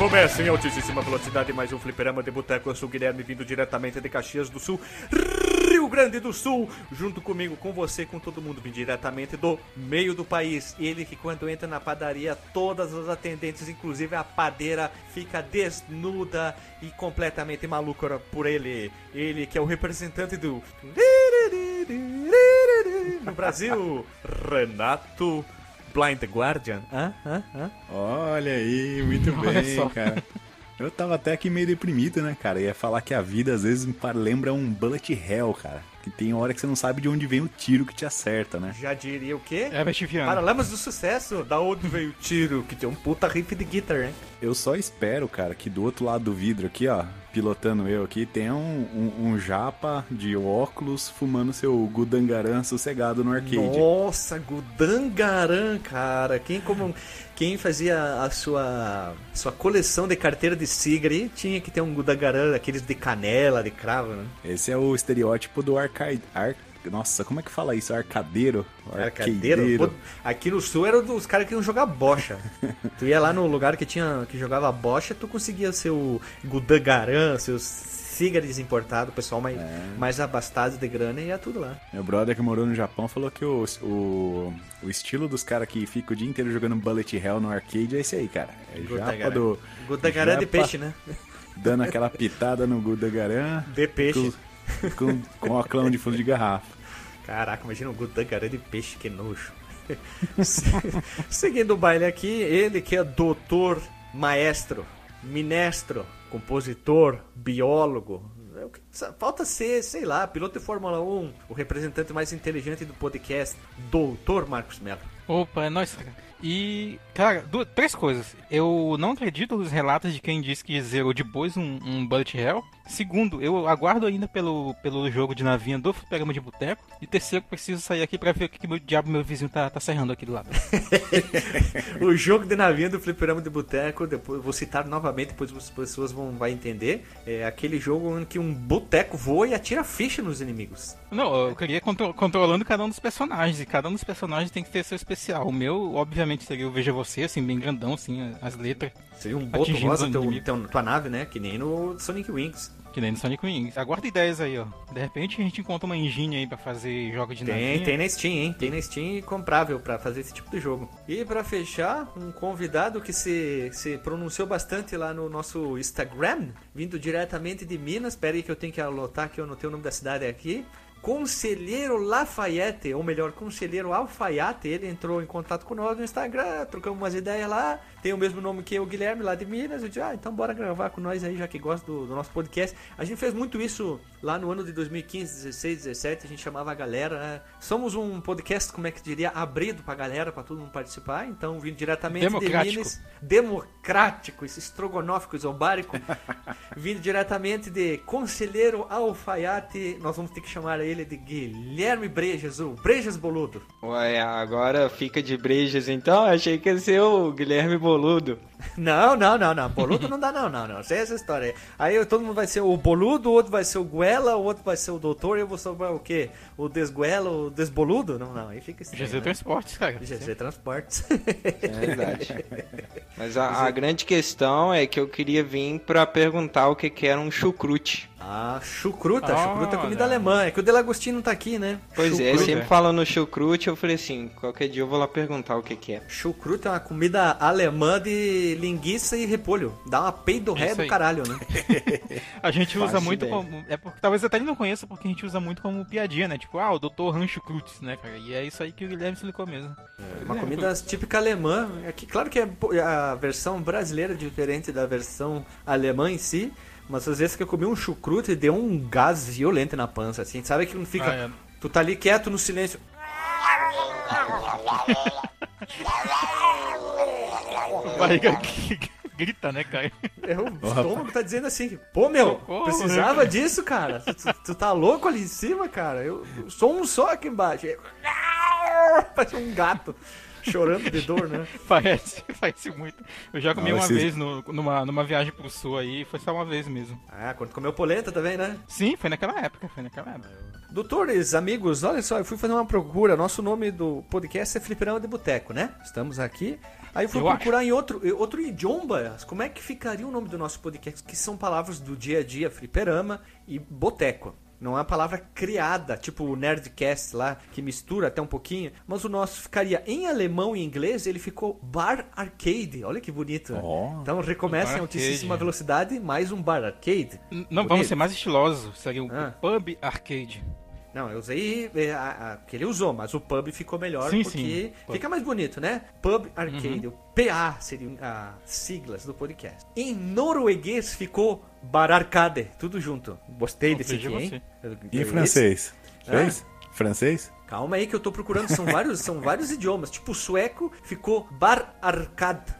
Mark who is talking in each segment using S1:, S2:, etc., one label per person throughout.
S1: Recomeça em altíssima velocidade mais um fliperama de boteco. Eu sou o Guilherme, vindo diretamente de Caxias do Sul, Rio Grande do Sul. Junto comigo, com você, com todo mundo, vim diretamente do meio do país. Ele que quando entra na padaria, todas as atendentes, inclusive a padeira, fica desnuda e completamente maluca por ele. Ele que é o representante do... No Brasil, Renato... Blind Guardian? Hã? Hã? Hã?
S2: Olha aí, muito
S3: Olha
S2: bem,
S3: só.
S2: cara. Eu tava até aqui meio deprimido, né, cara? Ia falar que a vida às vezes lembra um bullet hell, cara. Que tem hora que você não sabe de onde vem o tiro que te acerta, né?
S1: Já diria o quê?
S3: É Viana.
S1: Paralamas do sucesso, da onde veio o tiro, que tem um puta riff de guitar, hein?
S2: Eu só espero, cara, que do outro lado do vidro aqui, ó, pilotando eu aqui, tenha um, um, um japa de óculos fumando seu gudangarã sossegado no arcade.
S1: Nossa, Gudangaran, cara. Quem como quem fazia a sua sua coleção de carteira de cigarro tinha que ter um Gudangaran, aqueles de canela, de cravo, né?
S2: Esse é o estereótipo do arcade. Ar... Nossa, como é que fala isso? Arcadeiro?
S1: Arcadeiro. Aqui no sul era dos caras que iam jogar bocha. tu ia lá no lugar que tinha que jogava bocha, tu conseguia seu Gudangaran, seus cigares importados, o pessoal mais, mais abastado de grana e ia tudo lá.
S2: Meu brother que morou no Japão falou que o, o, o estilo dos caras que ficam o dia inteiro jogando Bullet Hell no arcade é esse aí, cara. É japa do...
S1: Gudangaran de
S2: japa
S1: peixe, né?
S2: Dando aquela pitada no Gudangaran.
S1: De peixe.
S2: Com, com o clã de fundo de garrafa.
S1: Caraca, imagina um Gudangaran de peixe, que nojo. Seguindo o baile aqui, ele que é doutor, maestro, ministro, compositor, biólogo. É o Falta ser, sei lá, piloto de Fórmula 1, o representante mais inteligente do podcast, doutor Marcos Mello.
S3: Opa, é nóis, cara. E, cara, du- três coisas. Eu não acredito nos relatos de quem disse que zerou de bois um, um Bullet Hell. Segundo, eu aguardo ainda pelo, pelo jogo de navinha do Fliperama de Boteco. E terceiro, preciso sair aqui pra ver o que, que meu diabo meu vizinho tá, tá serrando aqui do lado.
S1: o jogo de navinha do Fliperama de Boteco, depois vou citar novamente, depois as pessoas vão vai entender. É aquele jogo em que um boteco voa e atira ficha nos inimigos.
S3: Não, eu queria contro- controlando cada um dos personagens. E cada um dos personagens tem que ter seu especial. O meu, obviamente, seria o Veja Você, assim, bem grandão, assim, as letras.
S1: Seria um boto rosa
S3: os
S1: teu, teu, tua nave, né? Que nem no Sonic Wings.
S3: Que nem no Sonic Wings. Aguarda ideias aí, ó. De repente a gente encontra uma engine aí pra fazer jogos de
S1: Tem,
S3: navinha.
S1: tem na Steam, hein? Tem na Steam e comprável pra fazer esse tipo de jogo. E pra fechar, um convidado que se, se pronunciou bastante lá no nosso Instagram, vindo diretamente de Minas. Espera aí que eu tenho que anotar que eu anotei o nome da cidade aqui. Conselheiro Lafayette, ou melhor, Conselheiro Alfaiate, ele entrou em contato com nós no Instagram, trocamos umas ideias lá, tem o mesmo nome que eu, Guilherme, lá de Minas, eu disse, ah, então bora gravar com nós aí, já que gosta do, do nosso podcast. A gente fez muito isso lá no ano de 2015, 16, 17, a gente chamava a galera, né? Somos um podcast, como é que diria, abrido pra galera, pra todo mundo participar, então vindo diretamente de. Minas, democrático, esse estrogonófico isobárico, vindo diretamente de Conselheiro Alfaiate, nós vamos ter que chamar ele de Guilherme Brejas, o Brejas Boludo.
S4: Ué, agora fica de brejas então? Achei que ia ser o Guilherme Boludo.
S1: Não, não, não, não. Boludo não dá, não, não, não. Sei essa história aí. Aí todo mundo vai ser o Boludo, o outro vai ser o Guela, o outro vai ser o Doutor, e eu vou ser o quê? O Desguela, o Desboludo? Não, não. Aí fica estranho.
S3: GZ
S1: né?
S3: Transportes, cara.
S1: GZ Transportes.
S4: É verdade. Mas a, a grande questão é que eu queria vir pra perguntar o que, que era um chucrute.
S1: ah, chucruta.
S3: Olha.
S1: Chucruta é comida alemã. É que o Delagostinho não tá aqui, né?
S4: Pois é,
S1: Chucruta.
S4: sempre falando no chucrute, eu falei assim, qualquer dia eu vou lá perguntar o que, que é.
S1: Chucruta é uma comida alemã de linguiça e repolho. Dá uma peidorré
S3: Isso
S1: do caralho, né?
S3: A gente usa
S4: Faço
S3: muito
S4: ideia.
S3: como. É porque talvez até ele não conheça, porque a gente usa muito como piadinha, né? Tipo, ah, o Dr. Rancho Cruz, né, cara? E é isso aí que o Guilherme explicou mesmo.
S1: Uma comida típica alemã. É que, claro que é a versão brasileira é diferente da versão alemã em si. Mas às vezes que eu comi um chucrute e deu um gás violento na pança, assim. Sabe que não fica.
S3: Ah, é.
S1: Tu tá ali quieto no silêncio.
S3: Barriga grita, né, cara?
S1: É o estômago tá dizendo assim, pô meu,
S3: Socorro,
S1: precisava
S3: né?
S1: disso, cara. Tu, tu- tu tá louco ali em cima, cara. Eu sou um só aqui embaixo. Parece um gato chorando de dor, né?
S3: Parece, parece muito. Eu já comi
S2: Ah,
S3: uma
S2: vocês-
S3: vez no- numa, numa viagem pro sul aí, foi só uma vez mesmo.
S1: Ah, quando comeu polenta também, né?
S3: Sim, foi naquela época, foi naquela época.
S1: Doutores, amigos, olha só, eu fui fazer uma procura. Nosso nome do podcast é Fliperama de Boteco, né? Estamos aqui. Aí eu fui
S3: Eu
S1: procurar em outro, outro idioma, como é que ficaria o nome do nosso podcast, que são palavras do dia a dia, fliperama e boteco. Não é uma palavra criada, tipo o Nerdcast lá, que mistura até um pouquinho. Mas o nosso ficaria em alemão e inglês, ele ficou Bar Arcade. Olha que bonito.
S2: Ó.
S1: Então recomeça em altíssima velocidade, mais um Bar Arcade.
S3: N- Não,
S1: Bonito.
S3: vamos ser mais estilosos. Seria um
S1: Ah.
S3: pub arcade.
S1: Não, eu usei é, a, a, que ele usou, mas o pub ficou melhor
S3: Sim,
S1: porque
S3: sim. Uhum.
S1: fica mais bonito, né? Pub Arcade. O PA seriam as siglas do podcast. Em norueguês ficou Bar Arcade, tudo junto. Gostei desse aqui, hein?
S2: E em francês?
S1: Ah.
S2: Fez? Francês?
S1: Calma aí que eu tô procurando, são vários, são vários idiomas. Tipo, o sueco ficou Bar Arcade.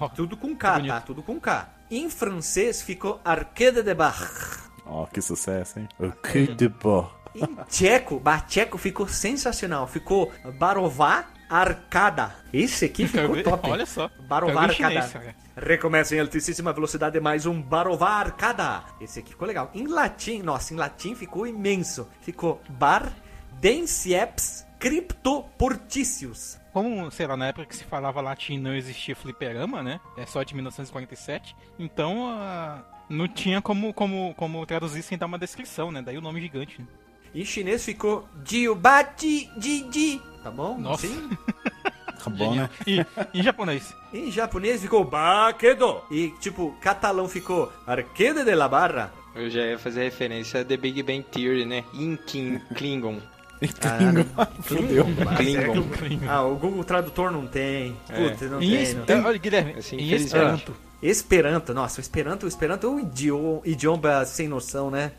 S3: Ó,
S1: Tudo com K, tá? Tudo com K. Em francês ficou Arcade de Bar.
S2: Ó, que sucesso, hein? O que de pó.
S1: Em tcheco, bah, tcheco ficou sensacional. Ficou Barová Arcada. Esse aqui ficou
S3: ver-
S1: top.
S3: Olha só.
S1: Barová Arcada.
S3: chinês.
S1: Recomeça em altíssima velocidade mais um Barová Arcada. Esse aqui ficou legal. Em latim, nossa, em latim ficou imenso. Ficou Bar Dencieps Cryptoporticius.
S3: Como, sei lá, na época que se falava latim não existia fliperama, né? É só de 1947. Então, ah, não tinha como, como, como traduzir sem dar uma descrição, né? Daí o nome gigante. né?
S1: Em chinês ficou Jiubati Jiji. Tá bom?
S3: Nossa.
S1: Sim.
S2: Tá bom, né?
S3: E em japonês.
S1: Em japonês ficou Bakedo. E tipo, catalão ficou Arquede de la Barra.
S4: Eu já ia fazer referência a The Big Bang Theory, né? Inkin, Klingon.
S2: Fudeu.
S4: Klingon.
S1: Ah, o Google Tradutor não tem. Putz, não
S3: Em
S1: tem. Não tem.
S3: Olha, Guilherme,
S4: Assim,
S3: em Esperanto.
S1: Esperanto, nossa, o Esperanto, o Esperanto é um idioma, idioma sem noção, né?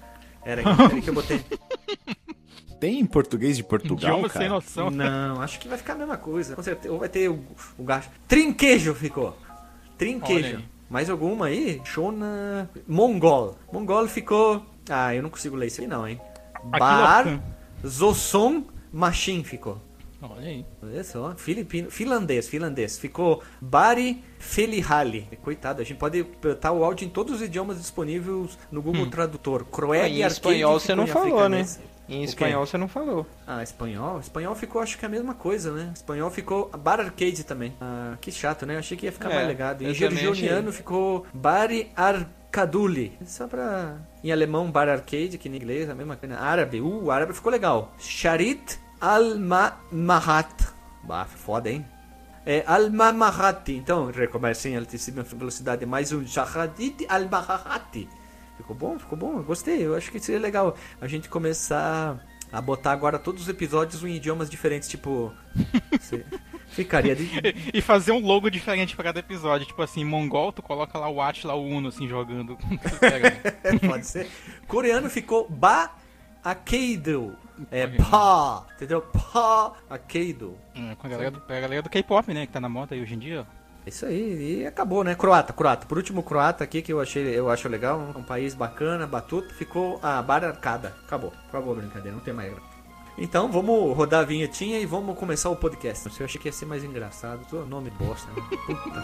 S1: Era aí, peraí que eu botei.
S2: Tem em português de Portugal,
S3: Idioma sem
S2: cara?
S3: noção.
S1: Não, acho que vai ficar a mesma coisa. Com certeza. Ou vai ter o, o gasto. Trinquejo ficou. Trinquejo. Mais alguma aí? Shona. Mongol. Mongol ficou. Ah, eu não consigo ler isso aí não, hein? Bar.
S3: Aquilo,
S1: Zosson Machin ficou.
S3: Olha aí.
S1: Olha só, filipino, finlandês, finlandês. Ficou Bari Felihali. Coitado, a gente pode botar o áudio em todos os idiomas disponíveis no Google Tradutor. Croeg
S4: Ah, em
S1: Arcade
S4: espanhol você não falou, né? Em espanhol você não falou.
S1: Ah, espanhol? Espanhol ficou, acho que é a mesma coisa, né? Espanhol ficou Bar Arcade também. Ah, que chato, né? Eu achei que ia ficar
S4: É,
S1: mais legado. Em georgiano ficou Bari Arcaduli. Só pra... Em alemão, Bar Arcade, que em inglês, a mesma coisa. Árabe, uh, árabe ficou legal. Sharit Al-Mahat. Bah, foda, hein? É Al-Mamahati. Então, recomeça em altíssima velocidade. Mais um Shaharit Al-Mahati. Ficou bom, ficou bom. Eu gostei. Eu acho que seria legal a gente começar a botar agora todos os episódios em idiomas diferentes. Tipo. Ficaria de.
S3: E fazer um logo diferente pra cada episódio. Tipo assim, mongol, tu coloca lá o Atila Uno, assim, jogando.
S1: Pode ser. Coreano ficou Ba Akeido. É pá. Entendeu? Pá Akeido.
S3: É, com a galera do, a galera do K-pop, né? Que tá na moda aí hoje em dia.
S1: Isso aí, e acabou, né? Croata, croata. Por último, croata aqui que eu achei, eu acho legal, um país bacana, batuto, ficou a bar arcada. Acabou, acabou a brincadeira, não tem mais graça. Então vamos rodar a vinhetinha e vamos começar o podcast. Eu achei que ia ser mais engraçado. Tô nome bosta, né? Puta.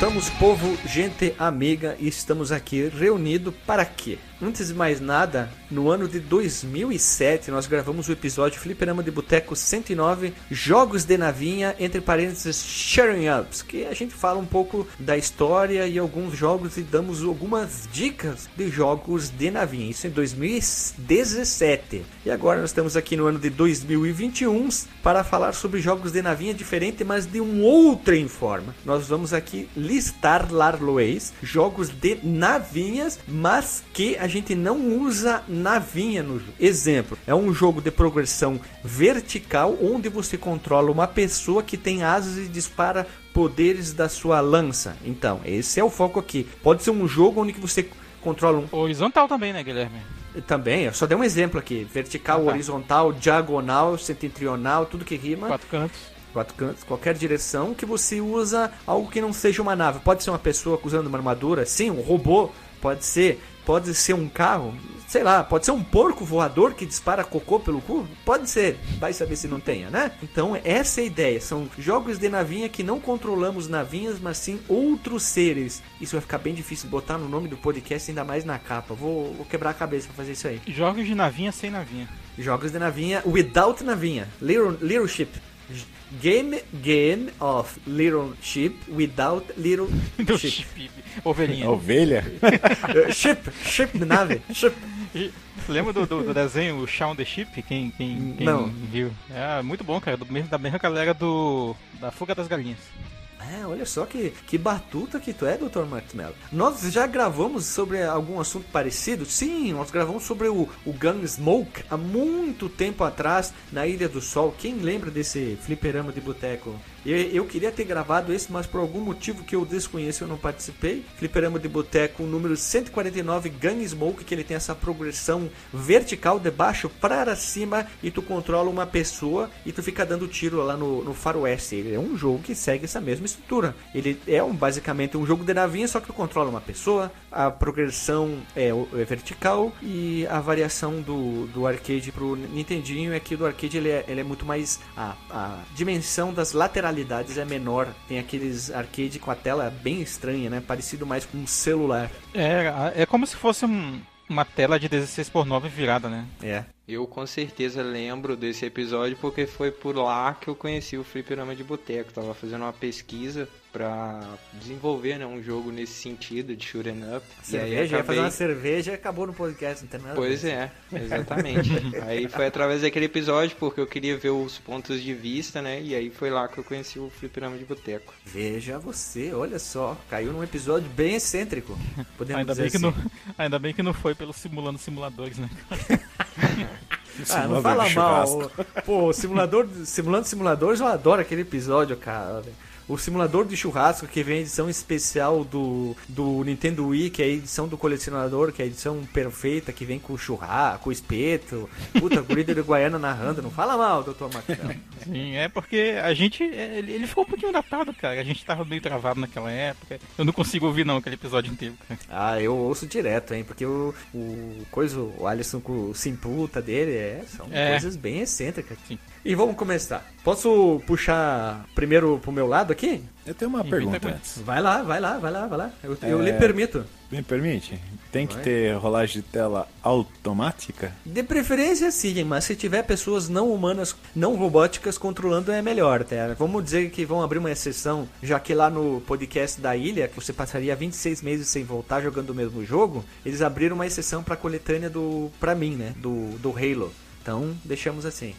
S1: Voltamos, povo, gente amiga, e estamos aqui reunidos para quê? Antes de mais nada, no ano de 2007, nós gravamos o episódio Fliperama de Boteco 109, Jogos de Navinha, entre parênteses, Sharing Ups, que a gente fala um pouco da história e alguns jogos e damos algumas dicas de jogos de navinha. Isso em 2017. E agora nós estamos aqui no ano de 2021 para falar sobre jogos de navinha diferente, mas de um outra forma. Nós vamos aqui listar Larlois, jogos de navinhas, mas que a gente não usa navinha no jogo. Exemplo, é um jogo de progressão vertical onde você controla uma pessoa que tem asas e dispara poderes da sua lança. Então, esse é o foco aqui. Pode ser um jogo onde você controla um
S3: Horizontal também, né, Guilherme?
S1: também, eu só dei um exemplo aqui, vertical,
S3: Ah, tá.
S1: horizontal, diagonal, setentrional, tudo que rima
S3: Quatro cantos.
S1: quatro cantos, qualquer direção que você usa algo que não seja uma nave. Pode ser uma pessoa usando uma armadura, sim, um robô, pode ser, pode ser um carro, sei lá, pode ser um porco voador que dispara cocô pelo cu, pode ser, vai saber se não tenha, né? Então essa é a ideia, são jogos de navinha que não controlamos navinhas, mas sim outros seres. Isso vai ficar bem difícil botar no nome do podcast, ainda mais na capa. Vou, vou quebrar a cabeça pra fazer isso aí.
S3: Jogos de navinha sem navinha.
S1: Jogos de navinha without navinha. Little, little ship. Game game of little ship without little
S3: chip. Ovelhinha.
S2: Ovelha?
S1: Ship, ship de nave. Ship.
S3: E- Lembra do, do, do desenho o Shaun the Ship? Quem, quem, quem
S1: Não.
S3: viu? É muito bom, cara. Do mesmo, da mesma galera do. Da Fuga das Galinhas.
S1: É, olha só que, que batuta que tu é, Dr. Mello. Nós já gravamos sobre algum assunto parecido? Sim, nós gravamos sobre o, o Gunsmoke há muito tempo atrás na Ilha do Sol. Quem lembra desse fliperama de boteco? Eu, eu queria ter gravado esse, mas por algum motivo que eu desconheço eu não participei. Fliperama de boteco número 149 Gunsmoke, que ele tem essa progressão vertical de baixo para cima e tu controla uma pessoa e tu fica dando tiro lá no, no faroeste. Ele é um jogo que segue essa mesma estrutura. Ele é um, basicamente um jogo de navinha, só que tu controla uma pessoa, a progressão é, é vertical e a variação do, do arcade pro Nintendinho é que do arcade ele é, ele é muito mais... A, a dimensão das lateralidades é menor. Tem aqueles arcade com a tela bem estranha, né? Parecido mais com um celular.
S3: É, é como se fosse um- uma tela de 16 por 9 virada, né?
S1: É.
S4: Eu com certeza lembro desse episódio porque foi por lá que eu conheci o Fliperama de Boteco. Tava fazendo uma pesquisa pra desenvolver né, um jogo nesse sentido de shoot'em up. E aí
S1: Cerveja, ia fazer
S4: acabei...
S1: uma cerveja e acabou no podcast, não tem nada
S4: Pois é, exatamente. aí foi através daquele episódio porque eu queria ver os pontos de vista, né? E aí foi lá que eu conheci o Fliperama de Boteco.
S1: Veja você, olha só, caiu num episódio bem excêntrico. Podemos
S3: Ainda
S1: dizer
S3: bem, que
S1: assim.
S3: não, ainda bem que não foi pelo simulando simuladores, né?
S1: Ah, não fala mal. Pô, simulador, simulando simuladores, eu adoro aquele episódio, cara. O simulador de churrasco que vem a edição especial do, do Nintendo Wii, que é a edição do colecionador, que é a edição perfeita, que vem com churrasco, com espeto. Puta, guri de Uruguaiana narrando. Não fala mal, Dr. Marcelo.
S3: Sim, é porque a gente. Ele, ele ficou um pouquinho datado, cara. A gente tava meio travado naquela época. Eu não consigo ouvir, não, aquele episódio inteiro, cara.
S1: Ah, eu ouço direto, hein? Porque o, o coisa, o Alisson com o simputa dele é, são
S3: É.
S1: coisas bem excêntricas.
S3: Sim.
S1: E vamos começar. Posso puxar primeiro pro meu lado aqui?
S2: Eu tenho uma pergunta antes.
S1: Vai lá, vai lá, vai lá, vai lá. Eu, eu
S2: É.
S1: lhe permito.
S2: Me permite? Tem que
S1: Vai.
S2: ter rolagem de tela automática?
S1: De preferência sim, mas se tiver pessoas não humanas, não robóticas controlando é melhor, tá? Vamos dizer que vão abrir uma exceção, já que lá no podcast da ilha, que você passaria 26 meses sem voltar jogando o mesmo jogo, eles abriram uma exceção pra coletânea do pra mim, né, do do Halo. Então, deixamos assim.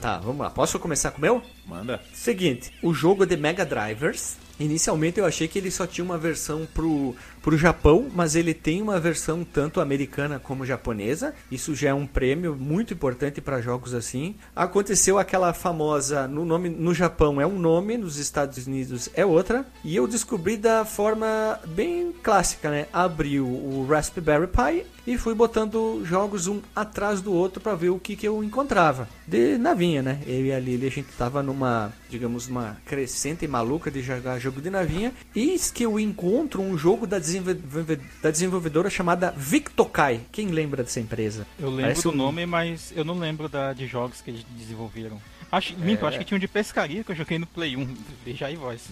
S1: Tá, vamos lá. Posso começar com o meu?
S2: Manda.
S1: Seguinte, o jogo é de Mega Drivers. Inicialmente eu achei que ele só tinha uma versão pro, pro Japão, mas ele tem uma versão tanto americana como japonesa. Isso já é um prêmio muito importante para jogos assim. Aconteceu aquela famosa no nome no Japão é um nome, nos Estados Unidos é outra, e eu descobri da forma bem clássica, né? Abri o, o Raspberry Pi e fui botando jogos um atrás do outro para ver o que, que eu encontrava. De navinha, né? Eu e a Lili, a gente tava numa, digamos, numa crescente maluca de jogar jogo jogo de navinha, eis que eu encontro um jogo da, desenvolve da desenvolvedora chamada Victokai. Quem lembra dessa empresa?
S3: Eu lembro
S1: Parece
S3: do
S1: um-
S3: nome, mas eu não lembro da, de jogos que eles desenvolveram. Acho,
S1: É.
S3: acho que tinha um de pescaria que eu joguei no Play 1. Veja aí, voz.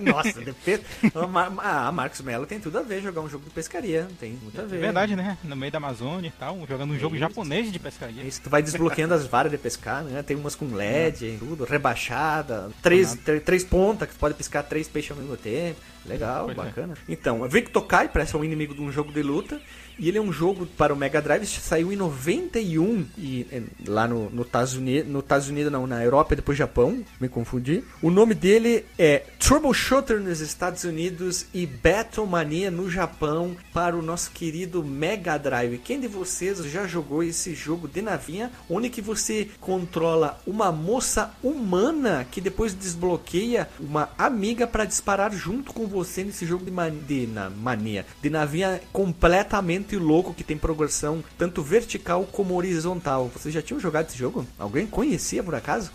S1: Nossa, de pe... Ah, Ma- Marcos Mello tem tudo a ver jogar um jogo de pescaria. Tem muito a
S3: É
S1: ver.
S3: verdade, né? No meio da Amazônia e tal, jogando um jogo
S1: Isso.
S3: japonês de pescaria.
S1: Isso, tu vai desbloqueando as varas de pescar, né? Tem umas com LED tudo, rebaixada, três, tr- três pontas que tu pode piscar três peixes ao mesmo tempo. Legal,
S3: Pois é.
S1: bacana. Então, Victokai parece um inimigo de um jogo de luta. E ele é um jogo para o Mega Drive, saiu em 91 e eh, lá no, no Estados Unidos, no Estados Unidos não, na Europa e depois Japão, me confundi. O nome dele é Troubleshooter nos Estados Unidos e Battlemania no Japão para o nosso querido Mega Drive. Quem de vocês já jogou esse jogo de navinha, onde que você controla uma moça humana que depois desbloqueia uma amiga para disparar junto com você nesse jogo de, man de na mania, de navinha completamente louco que tem progressão tanto vertical como horizontal. Vocês já tinham jogado esse jogo? Alguém conhecia por acaso?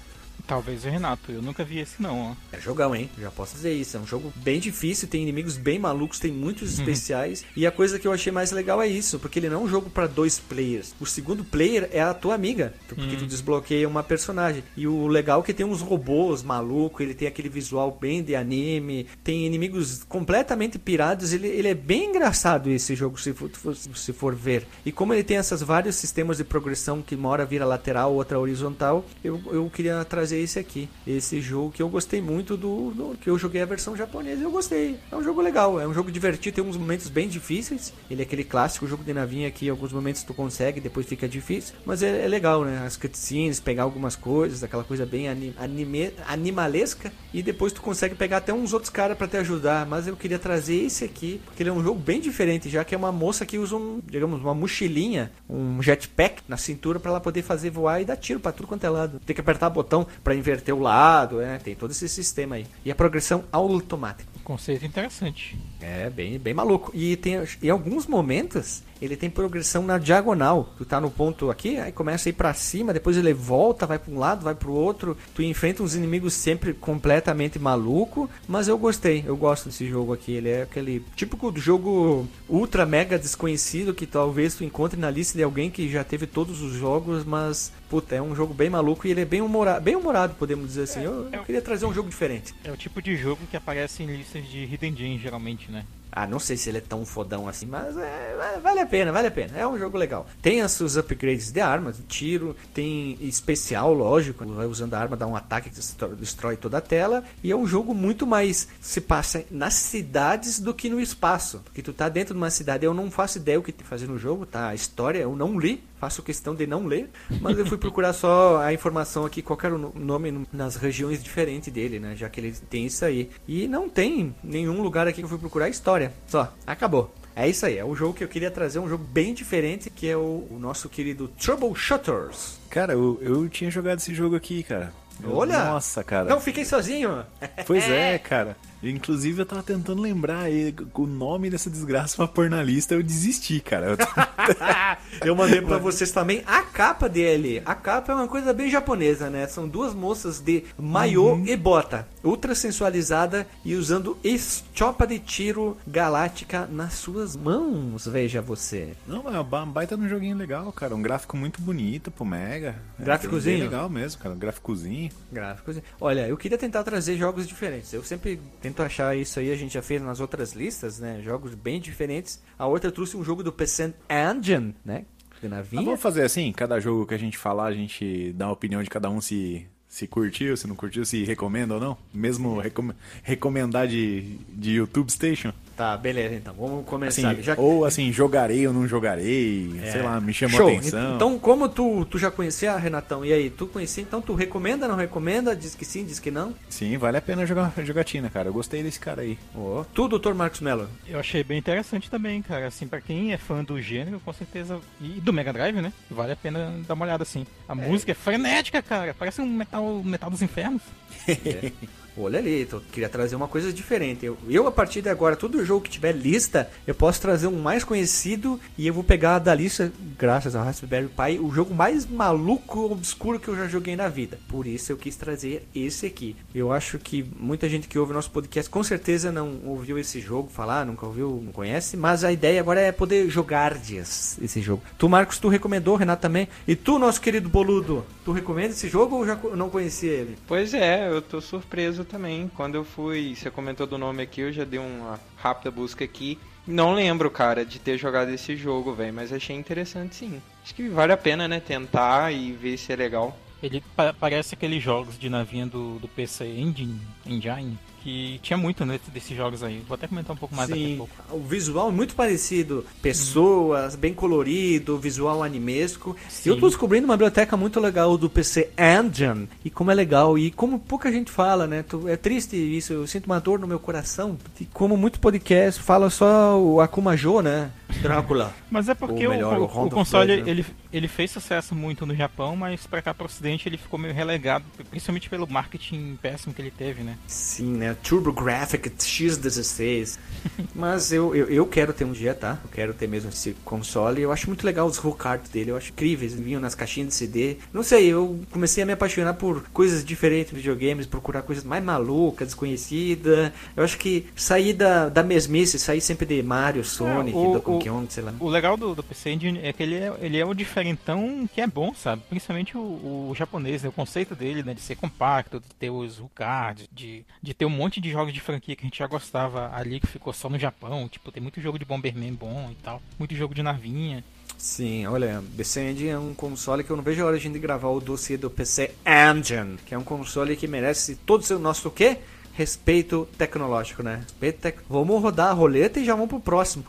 S3: Talvez o Renato, eu nunca vi esse não, ó.
S1: É jogão, hein? Já posso dizer isso. É um jogo bem difícil, tem inimigos bem malucos, tem muitos especiais. E a coisa que eu achei mais legal é isso, porque ele não é um jogo para dois players. O segundo player é a tua amiga, porque tu desbloqueia uma personagem. E o legal é que tem uns robôs malucos, ele tem aquele visual bem de anime, tem inimigos completamente pirados. Ele, ele é bem engraçado esse jogo, se for, se for ver. E como ele tem esses vários sistemas de progressão que uma hora vira lateral, outra horizontal, eu, eu queria trazer esse aqui. Esse jogo que eu gostei muito do, do- que eu joguei a versão japonesa eu gostei. É um jogo legal, é um jogo divertido, tem uns momentos bem difíceis. Ele é aquele clássico jogo de navinha que alguns momentos tu consegue, depois fica difícil, mas é, é legal, né? As cutscenes, pegar algumas coisas, aquela coisa bem ani- anime, animalesca e depois tu consegue pegar até uns outros caras pra te ajudar, mas eu queria trazer esse aqui, porque ele é um jogo bem diferente, já que é uma moça que usa um, digamos, uma mochilinha, um jetpack na cintura pra ela poder fazer voar e dar tiro pra tudo quanto é lado. Tem que apertar botão pra inverter o lado, né? Tem todo esse sistema aí. E a progressão automática.
S3: Conceito interessante.
S1: É, bem, bem maluco. E tem em alguns momentos ele tem progressão na diagonal. Tu tá no ponto aqui, aí começa a ir pra cima, depois ele volta, vai pra um lado, vai pro outro. Tu enfrenta uns inimigos sempre completamente maluco, mas eu gostei. Eu gosto desse jogo aqui. Ele é aquele típico do jogo ultra mega desconhecido que talvez tu encontre na lista de alguém que já teve todos os jogos, mas puta, é um jogo bem maluco e ele é bem humorado, bem humorado, podemos dizer assim. Eu, eu queria trazer um jogo diferente.
S3: É o tipo de jogo que aparece em listas de Hidden Gem, geralmente, né? ne?
S1: Ah, não sei se ele é tão fodão assim, mas é, é, vale a pena, vale a pena. É um jogo legal. Tem as seus upgrades de armas, tiro, tem especial, lógico. Vai usando a arma, dá um ataque que destrói toda a tela. E é um jogo muito mais se passa nas cidades do que no espaço. Porque tu tá dentro de uma cidade, eu não faço ideia o que fazer no jogo, tá? A história eu não li, faço questão de não ler, mas eu fui procurar só a informação aqui, qual era o no- nome no- nas regiões diferentes dele, né? Já que ele tem isso aí. E não tem nenhum lugar aqui que eu fui procurar história. Só, acabou. É isso aí, é um jogo que eu queria trazer, um jogo bem diferente, que é o, o nosso querido Troubleshooters.
S2: Cara, eu, eu tinha jogado esse jogo aqui, cara. Eu-
S1: Olha!
S2: Nossa, cara.
S1: Não fiquei sozinho.
S2: Pois é, cara. Inclusive, eu tava tentando lembrar o nome dessa desgraça pra pôr na lista, eu desisti, cara. Eu tô-
S1: Eu mandei pra vocês também a capa dele. A capa é uma coisa bem japonesa, né? São duas moças de maiô e bota, ultra sensualizada e usando estopa de tiro galáctica nas suas mãos. Veja você.
S2: Não, é uma baita num joguinho legal, cara. Um gráfico muito bonito pro Mega. É
S1: Gráficozinho?
S2: bem legal mesmo, cara. Um gráficozinho.
S1: Gráficos. Olha, eu queria tentar trazer jogos diferentes. Eu sempre tento achar isso aí, a gente já fez nas outras listas, né? Jogos bem diferentes. A outra trouxe um jogo do PC Engine, né? De
S2: Ah, vamos fazer assim? Cada jogo que a gente falar, a gente dá a opinião de cada um se, se curtiu, se não curtiu, se recomenda ou não. Mesmo recom recomendar de, de YouTube Station.
S1: Tá, beleza, então. Vamos começar.
S2: Assim,
S1: Já-
S2: Ou assim, jogarei ou não jogarei.
S1: É.
S2: Sei lá, me chamou
S1: Show.
S2: a atenção.
S1: Então, como tu, tu já conhecia, Renatão? E aí, tu conhecia, então tu recomenda, não recomenda? Diz que sim, diz que não?
S2: Sim, vale a pena jogar jogatina, cara. Eu gostei desse cara aí.
S1: Ó. Tu, doutor Marcos Mello?
S3: Eu achei bem interessante também, cara. Assim, pra quem é fã do gênero, com certeza. E do Mega Drive, né? Vale a pena dar uma olhada assim. A música é frenética, cara. Parece um metal, metal dos infernos.
S1: olha ali, tô, queria trazer uma coisa diferente. Eu, eu, a partir de agora, todo jogo que tiver lista, eu posso trazer um mais conhecido e eu vou pegar da lista, graças ao Raspberry Pi, o jogo mais maluco, obscuro que eu já joguei na vida. Por isso eu quis trazer esse aqui. Eu acho que muita gente que ouve nosso podcast com certeza não ouviu esse jogo falar, nunca ouviu, não conhece, mas a ideia agora é poder jogar dias esse jogo. Tu, Marcos, tu recomendou, Renato também. E tu, nosso querido boludo, tu recomenda esse jogo ou já não conhecia ele?
S4: Pois é, eu tô surpreso também. Quando eu fui, você comentou do nome aqui, eu já dei uma rápida busca aqui. Não lembro, cara, de ter jogado esse jogo, velho, mas achei interessante sim. Acho que vale a pena, né, tentar e ver se é legal.
S3: Ele pa parece aqueles jogos de navinha do, do PC Engine, Engine, que tinha muito né, desses jogos aí. Vou até comentar um pouco mais
S1: Sim,
S3: daqui a pouco.
S1: O visual é muito parecido. Pessoas, bem colorido, visual animesco.
S3: Sim.
S1: Eu tô descobrindo uma biblioteca muito legal do PC Engine. E como é legal. E como pouca gente fala, né? É triste isso. Eu sinto uma dor no meu coração. E como muito podcast fala só o Akuma Jo, né? Drácula.
S3: Mas é porque o,
S1: melhor,
S3: o-
S1: o
S3: o console
S1: Blood, né?
S3: ele, ele fez sucesso muito no Japão, mas pra cá pro ocidente ele ficou meio relegado, principalmente pelo marketing péssimo que ele teve, né?
S1: Sim, né? TurboGrafx X16. Mas eu, eu, eu quero ter um dia, tá? Eu quero ter mesmo esse console. Eu acho muito legal os art dele. Eu acho incríveis. Vinham nas caixinhas de CD. Não sei, eu comecei a me apaixonar por coisas diferentes de videogames, procurar coisas mais malucas, desconhecidas. Eu acho que sair da, da mesmice, sair sempre de Mario, Sonic,
S3: o-
S1: Donkey
S3: o-
S1: Sei lá.
S3: O legal do, do PC Engine é que ele é, ele é o diferentão que é bom, sabe? Principalmente o, o japonês, né? O conceito dele, né? De ser compacto, de ter os cards, de, de ter um monte de jogos de franquia que a gente já gostava ali, que ficou só no Japão. Tipo, tem muito jogo de Bomberman bom e tal. Muito jogo de navinha.
S1: Sim, olha, PC Engine é um console que eu não vejo a hora de gravar o dossiê do PC Engine, que é um console que merece todo o seu nosso o quê? Respeito tecnológico, né? Respeito tec... Vamos rodar a roleta e já vamos pro próximo.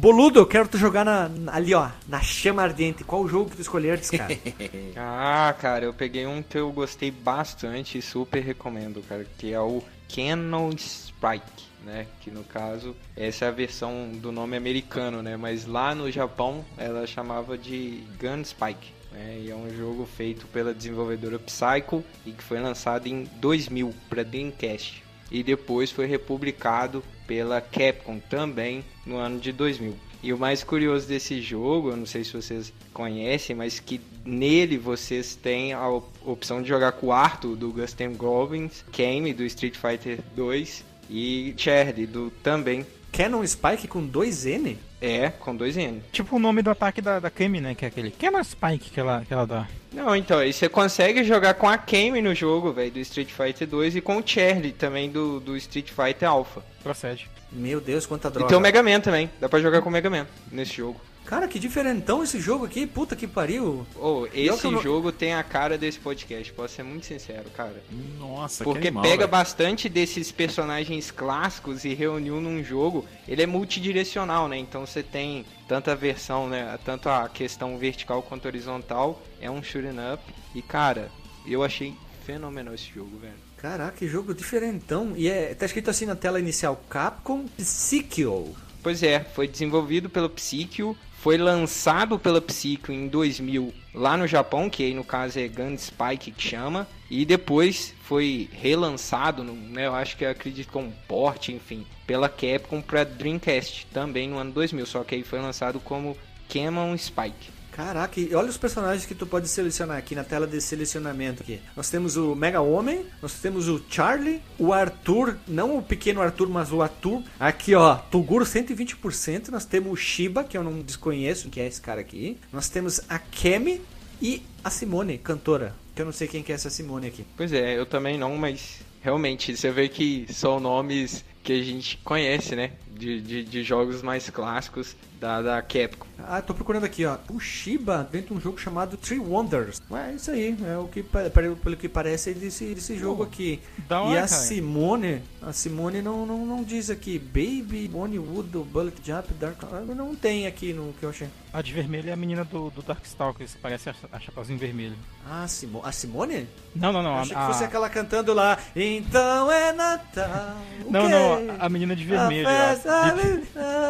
S1: Boludo, eu quero tu jogar na, na- ali, ó, na chama ardente. Qual jogo que tu escolheres, cara?
S4: Ah, cara, eu peguei um que eu gostei bastante e super recomendo, cara, que é o Canon Spike, né? Que no caso, essa é a versão do nome americano, né? Mas lá no Japão ela chamava de Gun Spike. Né? E é um jogo feito pela desenvolvedora Psycho e que foi lançado em 2000 para Dreamcast. E depois foi republicado pela Capcom também no ano de 2000. E o mais curioso desse jogo, eu não sei se vocês conhecem, mas que nele vocês têm a op- opção de jogar com o Arthur do Gustem Goblins, Kame do Street Fighter 2 e Charlie do também
S1: Canon Spike com dois N?
S4: É com dois N.
S3: Tipo o nome do ataque da, da Kami, né? Que é aquele Cannon Spike que ela, que ela dá.
S4: Não, então, aí você consegue jogar com a Kame no jogo, velho, do Street Fighter 2 e com o Charlie também do, do Street Fighter Alpha.
S3: Procede.
S1: Meu Deus, quanta
S4: E
S1: droga.
S4: tem o Mega Man também, dá pra jogar com o Mega Man nesse jogo.
S1: Cara, que diferentão esse jogo aqui. Puta que pariu.
S4: Oh, esse
S1: que eu não-
S4: jogo tem a cara desse podcast, posso ser muito sincero, cara.
S2: Nossa, que
S4: Porque
S2: animal,
S4: pega
S2: velho.
S4: bastante desses personagens clássicos e reuniu num jogo. Ele é multidirecional, né? Então você tem tanta versão, né? Tanto a questão vertical quanto horizontal. É um shooting up. E cara, eu achei fenomenal esse jogo, velho.
S1: Caraca, que jogo diferentão. E é, tá escrito assim na tela inicial: Capcom Psycho.
S4: Pois é, foi desenvolvido pelo Psycho, foi lançado pela Psycho em 2000 lá no Japão, que aí no caso é Gun Spike que chama, e depois foi relançado, no, né, eu acho que eu acredito com um port, enfim, pela Capcom para Dreamcast, também no ano 2000, só que aí foi lançado como Canon Spike.
S1: Caraca, e olha os personagens que tu pode selecionar aqui na tela de selecionamento aqui. Nós temos o Mega Homem, nós temos o Charlie, o Arthur, não o pequeno Arthur, mas o Arthur. Aqui, ó, Toguro 120%, nós temos o Shiba, que eu não desconheço, que é esse cara aqui. Nós temos a Kemi e a Simone, cantora, que eu não sei quem que é essa Simone aqui.
S4: Pois é, eu também não, mas realmente você vê que são nomes que a gente conhece, né, de, de, de jogos mais clássicos da, da Capcom.
S1: Ah, tô procurando aqui, ó. O Shiba dentro de um jogo chamado Three Wonders. Ué, é isso aí. É o que, pelo que parece desse, desse jogo aqui.
S3: da
S1: e
S3: hora,
S1: a
S3: cara.
S1: Simone, a Simone não, não, não diz aqui. Baby, Bonniewood, Bullet Jump, Dark... Não tem aqui no que eu achei.
S3: A de vermelho é a menina do, do Darkstalkers, que parece a, a Chapeuzinho Vermelho.
S1: Ah, Simo... a Simone?
S3: Não, não, não.
S1: Eu
S3: A,
S1: achei que
S3: a-
S1: fosse aquela cantando lá. Então é Natal.
S3: Não,
S1: quê?
S3: não, a menina de vermelho.
S1: A
S3: A
S1: festa
S3: Bibi,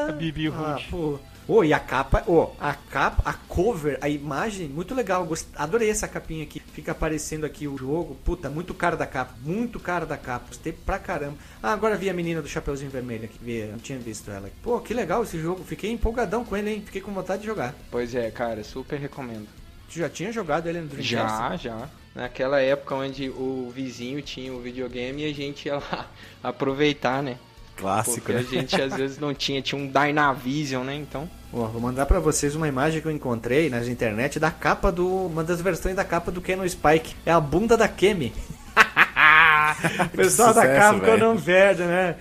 S3: a Bibi
S1: Ah, pô. Ô, e a capa, ô, a capa, a cover, a imagem, muito legal. Gost... Adorei essa capinha aqui. Fica aparecendo aqui o jogo. Puta, muito cara da capa. Muito cara da capa. Gostei pra caramba. Ah, agora vi a menina do Chapeuzinho Vermelho aqui. Vi, não tinha visto ela. Pô, que legal esse jogo. Fiquei empolgadão com ele, hein? Fiquei com vontade de jogar.
S4: Pois é, cara, super recomendo.
S1: Tu já tinha jogado ele no Dreamcast?
S4: Já, já. Naquela época onde o vizinho tinha o videogame e a gente ia lá aproveitar, né?
S2: Clássico,
S4: Porque
S2: né?
S4: a gente às vezes não tinha, tinha um Dynavision, né? Então,
S1: Ó, vou mandar pra vocês uma imagem que eu encontrei nas internet da capa do. Uma das versões da capa do Canon Spike. É a bunda da Kemi. O pessoal da
S2: sucesso,
S1: capa ficou
S2: velho.
S1: não verde, né?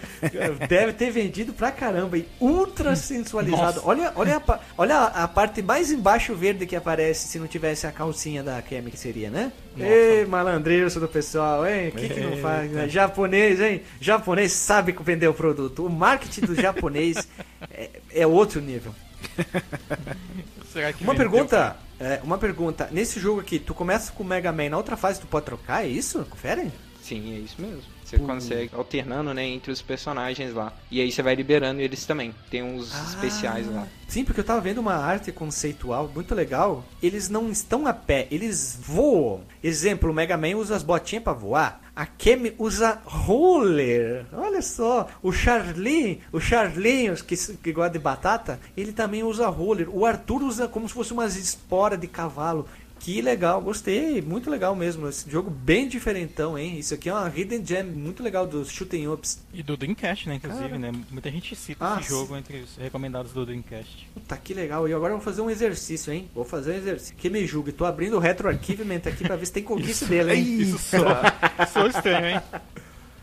S1: Deve ter vendido pra caramba. E ultra sensualizado. Olha, olha, a, olha a, parte mais embaixo verde que aparece se não tivesse a calcinha da Kemi, que seria, né? Ei, malandreiro do pessoal, hein? O que, que não faz? Né? Japonês, hein? Japonês sabe vender o produto. O marketing do japonês é, é outro nível. Uma pergunta, é, uma pergunta. Nesse jogo aqui, tu começa com o Mega Man, na outra fase tu pode trocar, é isso? Confere?
S4: sim, é isso mesmo. Você consegue alternando, né, entre os personagens lá. E aí você vai liberando eles também. Tem uns especiais lá.
S1: Sim, porque eu tava vendo uma arte conceitual muito legal. Eles não estão a pé, eles voam. Exemplo, o Mega Man usa as botinhas pra voar. A Kemi usa roller. Olha só, o Charlie, o Charlinhos, que, que gosta de batata, ele também usa roller. O Arthur usa como se fosse umas esporas de cavalo. Que legal, gostei, muito legal mesmo. Esse jogo bem diferentão, hein? Isso aqui é uma hidden gem muito legal dos shooting ups.
S3: E do Dreamcast, né, inclusive,
S1: Cara.
S3: né? Muita gente cita
S1: Ah,
S3: esse jogo entre os recomendados do Dreamcast.
S1: Puta, que legal. E agora eu vou fazer um exercício, hein? Vou fazer um exercício. Que me julgue. Tô abrindo o Retro Archivement aqui pra ver se tem conquista dele, hein?
S3: Isso sou, sou estranho, hein?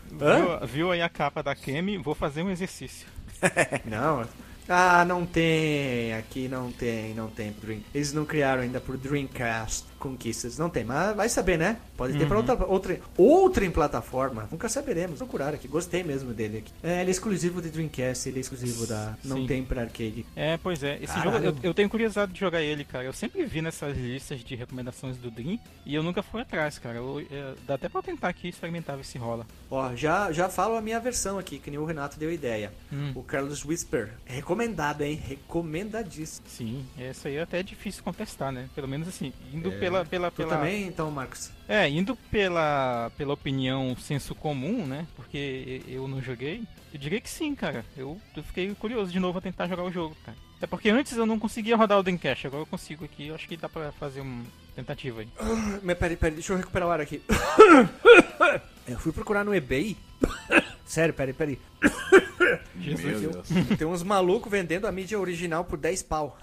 S3: Viu, viu aí a capa da Kemi? Vou fazer um exercício.
S1: Não. Ah, não tem. Aqui não tem, não tem. Eles não criaram ainda pro Dreamcast conquistas. Não tem, mas vai saber, né? Pode ter pra outra, outra, outra em plataforma. Nunca saberemos. Procurar aqui. Gostei mesmo dele aqui. É, ele é exclusivo de Dreamcast, ele é exclusivo da. Não
S3: Sim.
S1: tem pra arcade.
S3: É, pois é. Esse
S1: Caralho.
S3: jogo eu, eu tenho curiosidade de jogar ele, cara. Eu sempre vi nessas listas de recomendações do Dream e eu nunca fui atrás, cara. Eu- é, dá até pra eu tentar aqui experimentar ver se rola.
S1: Ó, já, já falo a minha versão aqui, que nem o Renato deu ideia.
S3: Hum.
S1: O Carlos Whisper. Recomendado, hein? Recomendadíssimo.
S3: Sim, essa aí até é difícil contestar, né? Pelo menos assim, indo pela, pela,
S1: Tu
S3: pela.
S1: também, então, Marcos?
S3: É, indo pela, pela opinião senso comum, né? Porque eu não joguei. Eu diria que sim, cara. Eu, eu fiquei curioso de novo a tentar jogar o jogo, cara. É porque antes eu não conseguia rodar o Dreamcast, agora eu consigo aqui. Eu acho que dá pra fazer uma tentativa aí.
S1: Mas peraí, peraí, deixa eu recuperar o ar aqui. Eu fui procurar no eBay. Sério, peraí, peraí.
S2: Meu Deus.
S1: Tem uns malucos vendendo a mídia original por 10 pau.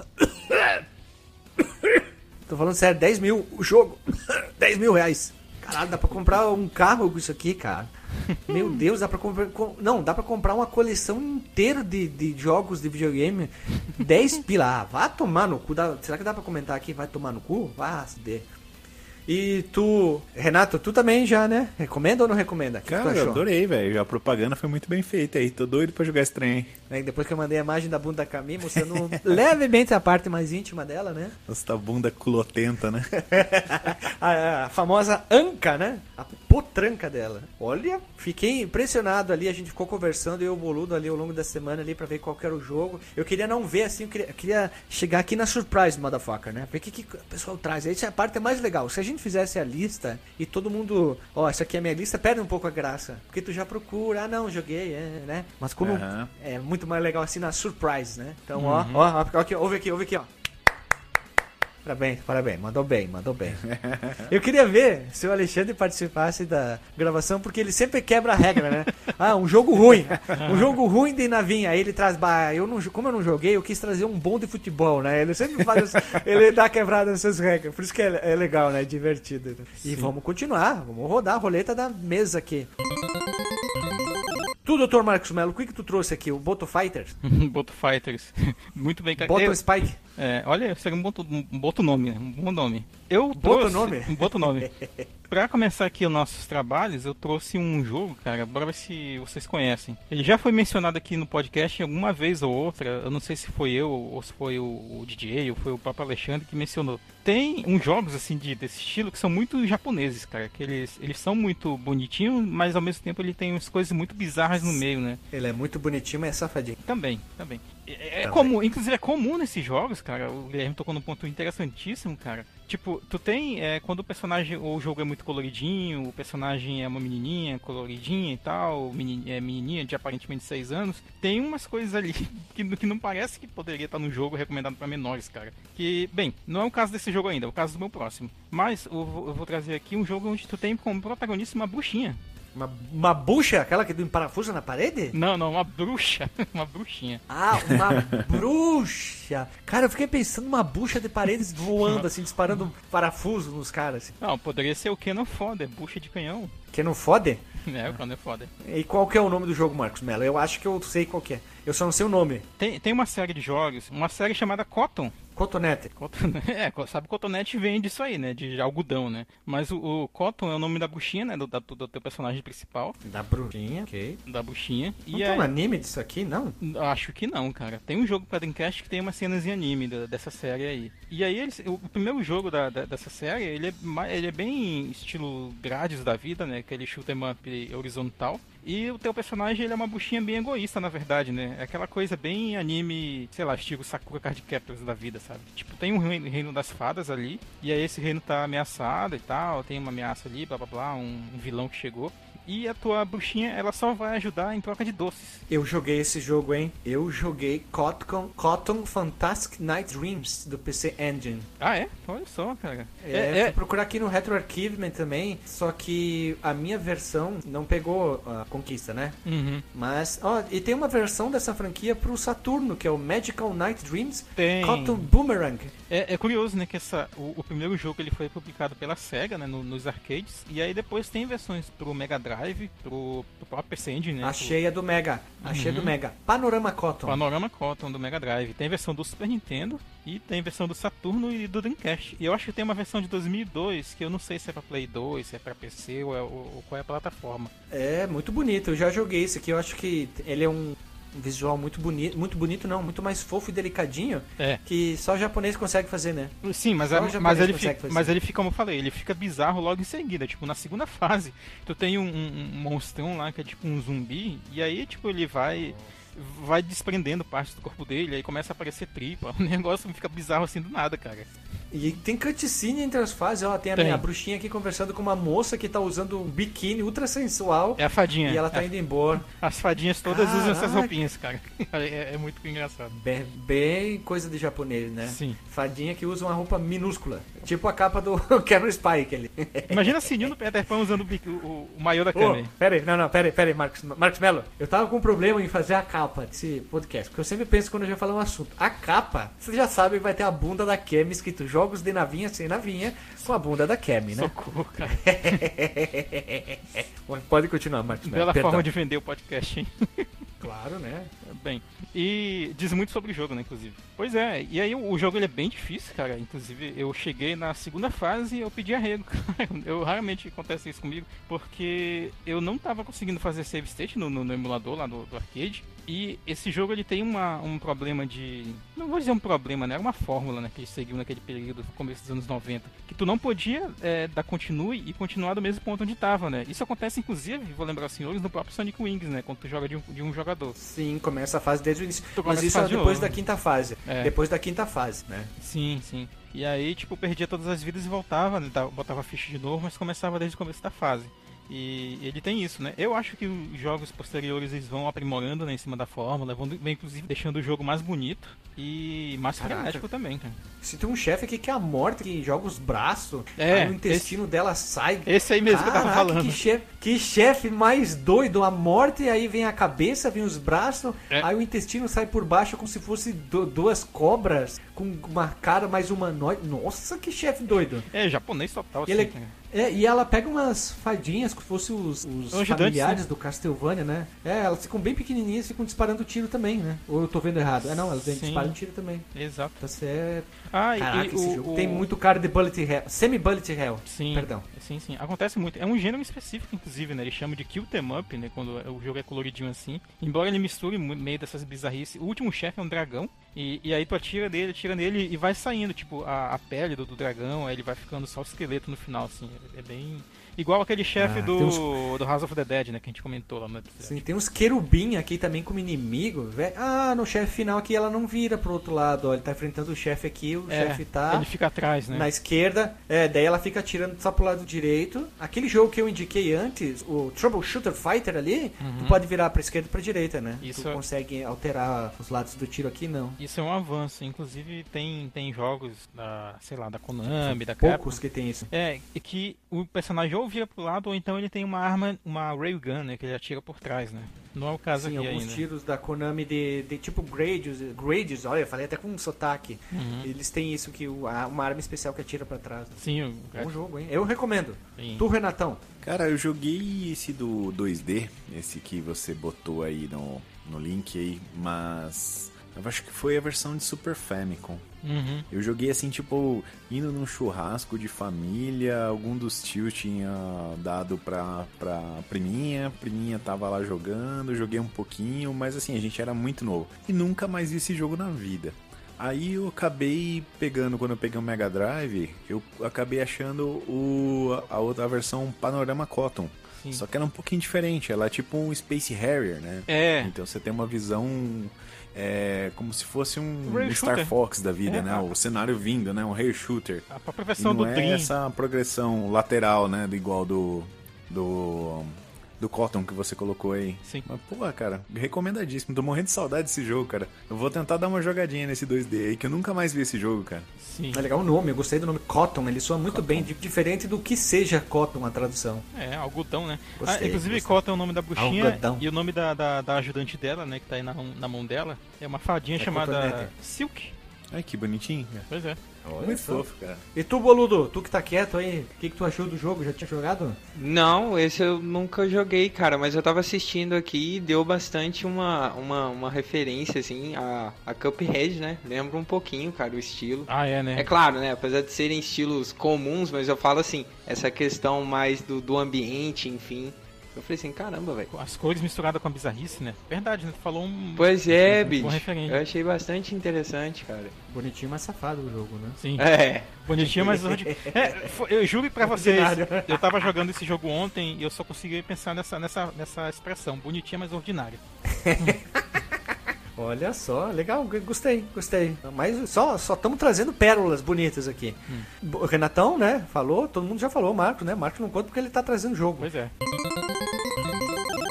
S1: Tô falando sério, 10 mil o jogo. 10 mil reais. Caralho, dá pra comprar um carro com isso aqui, cara. Meu Deus, dá pra comprar. com- Não, dá pra comprar uma coleção inteira de, de jogos de videogame. 10 pila. Ah, vá tomar no cu. Dá- Será que dá pra comentar aqui? Vai tomar no cu? Vá se dê. E tu, Renato, tu também já, né? Recomenda ou não recomenda? Que que tu
S2: Cara, eu
S1: achou?
S2: adorei, velho. A propaganda foi muito bem feita aí. Tô doido pra jogar esse trem. hein?
S1: Aí depois que eu mandei a imagem da bunda da Camille, mostrando levemente a parte mais íntima dela, né?
S2: Essa bunda culotenta, né?
S1: a, a famosa anca, né? A potranca dela. Olha, fiquei impressionado ali, a gente ficou conversando, eu e o Boludo ali ao longo da semana ali pra ver qual que era o jogo. Eu queria não ver assim, eu queria, eu queria chegar aqui na surprise, motherfucker, né? Ver o que, que o pessoal traz. Essa é a parte mais legal. Se a gente fizesse a lista e todo mundo, ó, essa aqui é a minha lista, perde um pouco a graça. Porque tu já procura, ah não, joguei, é, né? Mas como
S2: Aham.
S1: é muito mais legal assim na surprise, né? Então, ó, ó, ó, aqui, ouve aqui, ouve aqui, ó. Parabéns, parabéns, mandou bem, mandou bem. Eu queria ver se o Alexandre participasse da gravação, porque ele sempre quebra a regra, né? Ah, um jogo ruim. Um jogo ruim de navinha. Aí ele traz. Bah, eu não, como eu não joguei, eu quis trazer um bom de futebol, né? Ele sempre faz. ele dá quebrada nessas regras. Por isso que é, é legal, né? Divertido. né? E vamos continuar. Vamos rodar a roleta da mesa aqui. Tu, Dr. Marcos Melo, o que, que tu trouxe aqui? O Boto Fighters?
S3: Boto Fighters. Muito bem, cara.
S1: Boto
S3: Eu-
S1: Spike?
S3: É, olha, seria um boto, um boto nome, né? um bom nome. Eu
S1: Boto
S3: trouxe-
S1: nome?
S3: Um boto nome. Pra começar aqui os nossos trabalhos, eu trouxe um jogo, cara, bora ver se vocês conhecem. Ele já foi mencionado aqui no podcast alguma vez ou outra, eu não sei se foi eu, ou se foi o, o DJ, ou foi o próprio Alexandre que mencionou. Tem uns jogos, assim, de, desse estilo que são muito japoneses, cara, que eles, eles são muito bonitinhos, mas ao mesmo tempo ele tem umas coisas muito bizarras no meio, né?
S1: Ele é muito bonitinho, mas é safadinho.
S3: Também, também. É, é comum, inclusive é comum nesses jogos, cara. O Guilherme tocou num ponto interessantíssimo, cara. Tipo, tu tem, é, quando o personagem, ou o jogo é muito coloridinho, o personagem é uma menininha coloridinha e tal, meni- é menininha de aparentemente 6 anos, tem umas coisas ali que, que não parece que poderia estar no jogo recomendado pra menores, cara. Que, bem, não é o caso desse jogo ainda, é o caso do meu próximo. Mas eu vou, eu vou trazer aqui um jogo onde tu tem como protagonista uma bruxinha.
S1: Uma, uma bucha, aquela que tem parafuso na parede?
S3: Não, não, uma bruxa. uma bruxinha.
S1: Ah, uma bruxa. Cara, eu fiquei pensando numa bucha de paredes voando, assim, disparando parafuso nos caras. assim.
S3: Não, poderia ser o Kenan Foda, bucha de canhão.
S1: Que não fode?
S3: É, o Kenan é foda.
S1: E qual que é o nome do jogo, Marcos Mello? Eu acho que eu sei qual que é. Eu só não sei o nome.
S3: Tem, tem uma série de jogos, uma série chamada Cotton.
S1: Cotonete.
S3: Cotton é, sabe, cotonete vem disso aí, né? De algodão, né? Mas o, o Cotton é o nome da bruxinha, né? Do, da- do teu personagem principal,
S1: Da bruxinha, ok.
S3: da bruxinha.
S1: Não
S3: E
S1: tem um
S3: aí,
S1: anime disso aqui, não?
S3: Acho que não, cara. Tem um jogo pra Dreamcast que tem umas cenas em anime da- dessa série aí. E aí, eles, o, primeiro jogo da, da- dessa série, ele é, ele é bem estilo Grades da vida, né? Aquele shoot 'em up horizontal. E o teu personagem, ele é uma buchinha bem egoísta, na verdade, né? É aquela coisa bem anime, sei lá, estilo Sakura Card Captors da vida, sabe? Tipo, tem um reino, reino das fadas ali, e aí esse reino tá ameaçado e tal, tem uma ameaça ali, blá blá blá, um, um vilão que chegou. E a tua bruxinha, ela só vai ajudar em troca de doces.
S1: Eu joguei esse jogo, hein? Eu joguei Cotton, Cotton Fantastic Night Dreams do PC Engine.
S3: Ah, é? Olha só, cara.
S1: É, fui procurar aqui no Retro Archivement também, só que a minha versão não pegou a conquista, né?
S3: Uhum.
S1: Mas, ó, e tem uma versão dessa franquia pro Saturno, que é o Magical Night Dreams
S3: Tem.
S1: Cotton Boomerang.
S3: É, é curioso, né, que essa, o, o primeiro jogo ele foi publicado pela SEGA, né, no- nos arcades, e aí depois tem versões pro Mega Drive, pro, pro próprio PC Engine, né,
S1: Achei a do Mega. Achei a do
S3: Uhum.
S1: Mega. Panorama Cotton.
S3: Panorama Cotton do Mega Drive. Tem versão do Super Nintendo e tem versão do Saturno e do Dreamcast. E eu acho que tem uma versão de 2002, que eu não sei se é pra Play 2, se é pra PC ou, é- ou- ou qual é a plataforma.
S1: É, muito bonito. Eu já joguei esse aqui. Eu acho que ele é um visual muito bonito. Muito bonito, não. Muito mais fofo e delicadinho.
S3: É.
S1: Que só japonês consegue fazer, né?
S3: Sim, mas, é-
S1: o japonês
S3: mas, ele fica,
S1: fazer.
S3: mas ele fica, como eu falei, ele fica bizarro logo em seguida. Tipo, na segunda fase, tu tem um, um- um monstrão lá que é tipo um zumbi, e aí, tipo, ele vai vai desprendendo partes do corpo dele, aí começa a aparecer tripa. O negócio fica bizarro assim do nada, cara.
S1: E tem cutscene entre as fases. Ó, tem a
S3: Tem.
S1: minha bruxinha aqui conversando com uma moça que tá usando um biquíni ultra sensual.
S3: É a fadinha.
S1: E ela tá
S3: É-
S1: indo embora.
S3: As fadinhas todas usam essas
S1: Caraca.
S3: roupinhas, cara. É, é muito engraçado.
S1: Bem, bem coisa de japonês, né?
S3: Sim.
S1: Fadinha que usa uma roupa minúscula. Tipo a capa do Kevin Spike ali.
S3: Imagina a Sininho do Peter Pan usando o, o, o maiô da
S1: Ô,
S3: Kami.
S1: pera aí, não, não, pera aí, pera aí, Marcos, Marcos Mello. Eu tava com um problema em fazer a capa desse podcast, porque eu sempre penso quando eu já falar um assunto. A capa, você já sabe que vai ter a bunda da Kemi escrito jogos de navinha sem navinha, com a bunda da Kemi, né?
S3: Socorro, cara.
S1: Pode continuar, Marcos Mello.
S3: Bela
S1: perdão.
S3: forma de vender o podcast, hein?
S1: Claro, né?
S3: Bem, e diz muito sobre o jogo, né, inclusive. Pois é, e aí o, o jogo ele é bem difícil, cara. Inclusive, eu cheguei na segunda fase e eu pedi arrego, cara. Eu raramente acontece isso comigo, porque eu não tava conseguindo fazer save state no, no- no emulador lá do, do arcade. E esse jogo ele tem uma, um problema de. Não vou dizer um problema, né? Era uma fórmula né, que ele seguiu naquele período, começo dos anos 90. Que tu não podia é, dar continue e continuar do mesmo ponto onde tava, né? Isso acontece, inclusive, vou lembrar os senhores, no próprio Sonic Wings, né? Quando tu joga de um, de um jogador.
S1: Sim, começa a fase desde o início. Mas isso é depois
S3: novo.
S1: da quinta fase.
S3: É.
S1: Depois da quinta fase, né?
S3: Sim, sim. E aí, tipo, perdia todas as vidas e voltava, né? Botava ficha de novo, mas começava desde o começo da fase. E ele tem isso, né? Eu acho que os jogos posteriores eles vão aprimorando né, em cima da fórmula, vão, inclusive deixando o jogo mais bonito e mais
S1: Caraca.
S3: frenético também, cara.
S1: Se tem um chefe aqui que é a morte, que joga os braços,
S3: É,
S1: o intestino dela sai.
S3: Esse aí mesmo que eu tava
S1: Caraca,
S3: falando.
S1: Que chefe, que chefe mais doido, a morte, aí vem a cabeça, vem os braços,
S3: É.
S1: aí o intestino sai por baixo como se fosse du- duas cobras. com uma cara mais humanoide. Nossa, que chefe doido.
S3: É, japonês total,
S1: E ele-
S3: assim.
S1: É, e ela pega umas fadinhas que fossem os, os
S3: Ajudantes,
S1: familiares
S3: né?
S1: do Castlevania, né? É, elas ficam bem pequenininhas e ficam disparando tiro também, né? Ou eu tô vendo errado? É, não, elas
S3: Sim.
S1: disparam tiro também.
S3: Exato.
S1: Tá certo.
S3: Ah,
S1: Caraca,
S3: e
S1: esse
S3: o,
S1: jogo
S3: o-
S1: tem muito cara de bullet hell. Semi-bullet hell.
S3: Sim,
S1: Perdão.
S3: sim, sim. Acontece muito. É um gênero específico, inclusive, né? Ele chama de kill them up, né? Quando o jogo é coloridinho assim. Embora ele misture meio dessas bizarrices. O último chefe é um dragão. E, e aí tu atira nele, atira nele e vai saindo, tipo, a, a pele do, do dragão. Aí ele vai ficando só o esqueleto no final, assim. É, bem... Igual aquele chefe
S1: Ah,
S3: do,
S1: tem
S3: do House of the Dead, né? Que a gente comentou lá no episódio.
S1: Sim, tem uns querubim aqui também como inimigo. velho. Ah, no chefe final aqui ela não vira pro outro lado. Ó, ele tá enfrentando o chefe aqui, o
S3: É,
S1: chefe tá
S3: Ele fica atrás, né?
S1: na esquerda. É, daí ela fica atirando só pro lado direito. Aquele jogo que eu indiquei antes, o Troubleshooter Fighter ali, tu pode virar pra esquerda e pra direita, né?
S3: Uhum. Isso
S1: tu
S3: é-
S1: consegue alterar os lados do tiro aqui, não.
S3: Isso é um avanço. Inclusive tem, tem jogos da, sei lá, da Konami, da Capcom.
S1: Poucos que tem isso.
S3: É, e que o personagem ou vira pro lado ou então ele tem uma arma, uma railgun, né? Que ele atira por trás, né? Não é o caso
S1: Sim,
S3: aqui
S1: alguns
S3: ainda.
S1: tiros da Konami de, de tipo Gradius, Gradius, olha, eu falei até com um sotaque.
S3: Uhum.
S1: Eles têm isso, que o- a- uma arma especial que atira pra trás.
S3: Sim, o
S1: Bom jogo, hein? Eu recomendo.
S3: Sim.
S1: Tu, Renatão?
S2: Cara, eu joguei esse do 2D, esse que você botou aí no, no link aí, mas eu acho que foi a versão de Super Famicom.
S3: Uhum.
S2: Eu joguei assim, tipo, indo num churrasco de família, algum dos tios tinha dado pra, pra priminha, priminha tava lá jogando, joguei um pouquinho, mas assim, a gente era muito novo. E nunca mais vi esse jogo na vida. Aí eu acabei pegando, quando eu peguei o Mega Drive, eu acabei achando o, a outra versão Panorama Cotton.
S3: Sim.
S2: Só que ela é um pouquinho diferente, ela é tipo um Space Harrier, né?
S3: É.
S2: Então você tem uma visão é, como se fosse um Star. Fox da vida,
S3: É,
S2: né? O cenário vindo, né? Um rail shooter.
S3: A
S2: E não
S3: do
S2: é
S3: Dream.
S2: essa progressão lateral, né? Igual do do do Cotton que você colocou aí.
S3: Sim.
S2: Mas, pô, cara, recomendadíssimo. Tô morrendo de saudade desse jogo, cara. Eu vou tentar dar uma jogadinha nesse 2D aí, que eu nunca mais vi esse jogo, cara.
S3: Sim.
S1: É legal o nome, eu gostei do nome Cotton, ele soa muito bem, di- diferente do que seja Cotton a tradução.
S3: É, algodão, né?
S1: Gostei,
S3: ah, inclusive,
S1: gostei.
S3: Cota é o nome da bruxinha
S1: Algodão.
S3: e o nome da, da, da ajudante dela, né? Que tá aí na, na mão dela. É uma fadinha
S1: É
S3: chamada
S1: cotonete.
S3: Silk.
S2: Ai, que bonitinho.
S3: Pois é.
S2: Muito fofo, cara.
S1: E tu, Boludo, tu que tá quieto aí, o que, que tu achou do jogo? Já tinha jogado?
S4: Não, esse eu nunca joguei, cara, mas eu tava assistindo aqui e deu bastante uma, uma, uma referência, assim, a, a Cuphead, né? Lembra um pouquinho, cara, o estilo.
S3: Ah, é, né?
S4: É claro, né? Apesar de serem estilos comuns, mas eu falo assim, essa questão mais do, do ambiente, enfim. Eu falei assim, caramba, velho.
S3: As cores misturadas com a bizarrice, né? Verdade, né? Tu falou um.
S4: Pois é,
S3: um
S4: bicho. Eu achei bastante interessante, cara.
S1: Bonitinho, mas safado o jogo, né?
S3: Sim.
S4: É.
S3: Bonitinho, mas é, eu juro pra vocês, eu tava jogando esse jogo ontem e eu só consegui pensar nessa, nessa, nessa expressão, bonitinha, mas ordinária.
S1: Olha só, legal, gostei, gostei. Mas só só estamos trazendo pérolas bonitas aqui.
S3: Hum.
S1: O Renatão, né, falou, todo mundo já falou, o Marco, né? Marco não conta porque ele tá trazendo jogo.
S3: Pois é.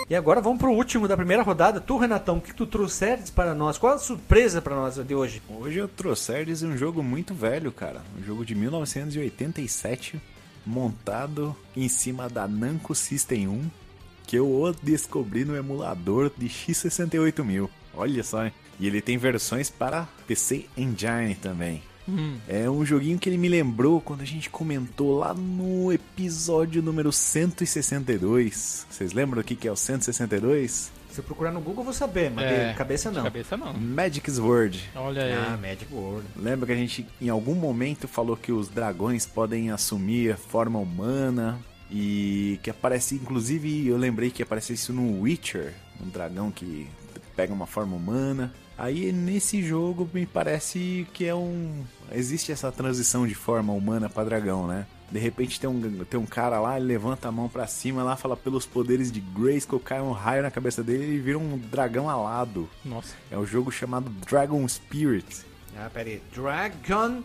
S1: E agora vamos pro último da primeira rodada. Tu, Renatão, o que tu trouxeres para nós? Qual a surpresa para nós de hoje?
S2: Hoje eu trouxe um jogo muito velho, cara. Um jogo de 1987, montado em cima da Namco System 1, que eu o descobri no emulador de X68000. Olha só, hein? E ele tem versões para PC Engine também.
S3: Hum,
S2: É um joguinho que ele me lembrou quando a gente comentou lá no episódio número 162. Vocês lembram o que que é o 162?
S1: Se eu procurar no Google, eu vou saber, mas
S3: É,
S1: de cabeça
S3: de
S1: não.
S3: cabeça não.
S2: Magic Sword.
S3: Olha aí.
S1: Ah, Magic World.
S2: Lembra que a gente em algum momento falou que os dragões podem assumir a forma humana e que aparece, inclusive eu lembrei que aparece isso no Witcher, um dragão que pega uma forma humana. Aí nesse jogo me parece que é um existe essa transição de forma humana para dragão, né? De repente tem um, tem um cara lá, ele levanta a mão pra cima lá, fala pelos poderes de Grayskull, cai um raio na cabeça dele e ele vira um dragão alado.
S3: Nossa.
S2: É um jogo chamado Dragon Spirit.
S1: Ah, pera aí. Dragon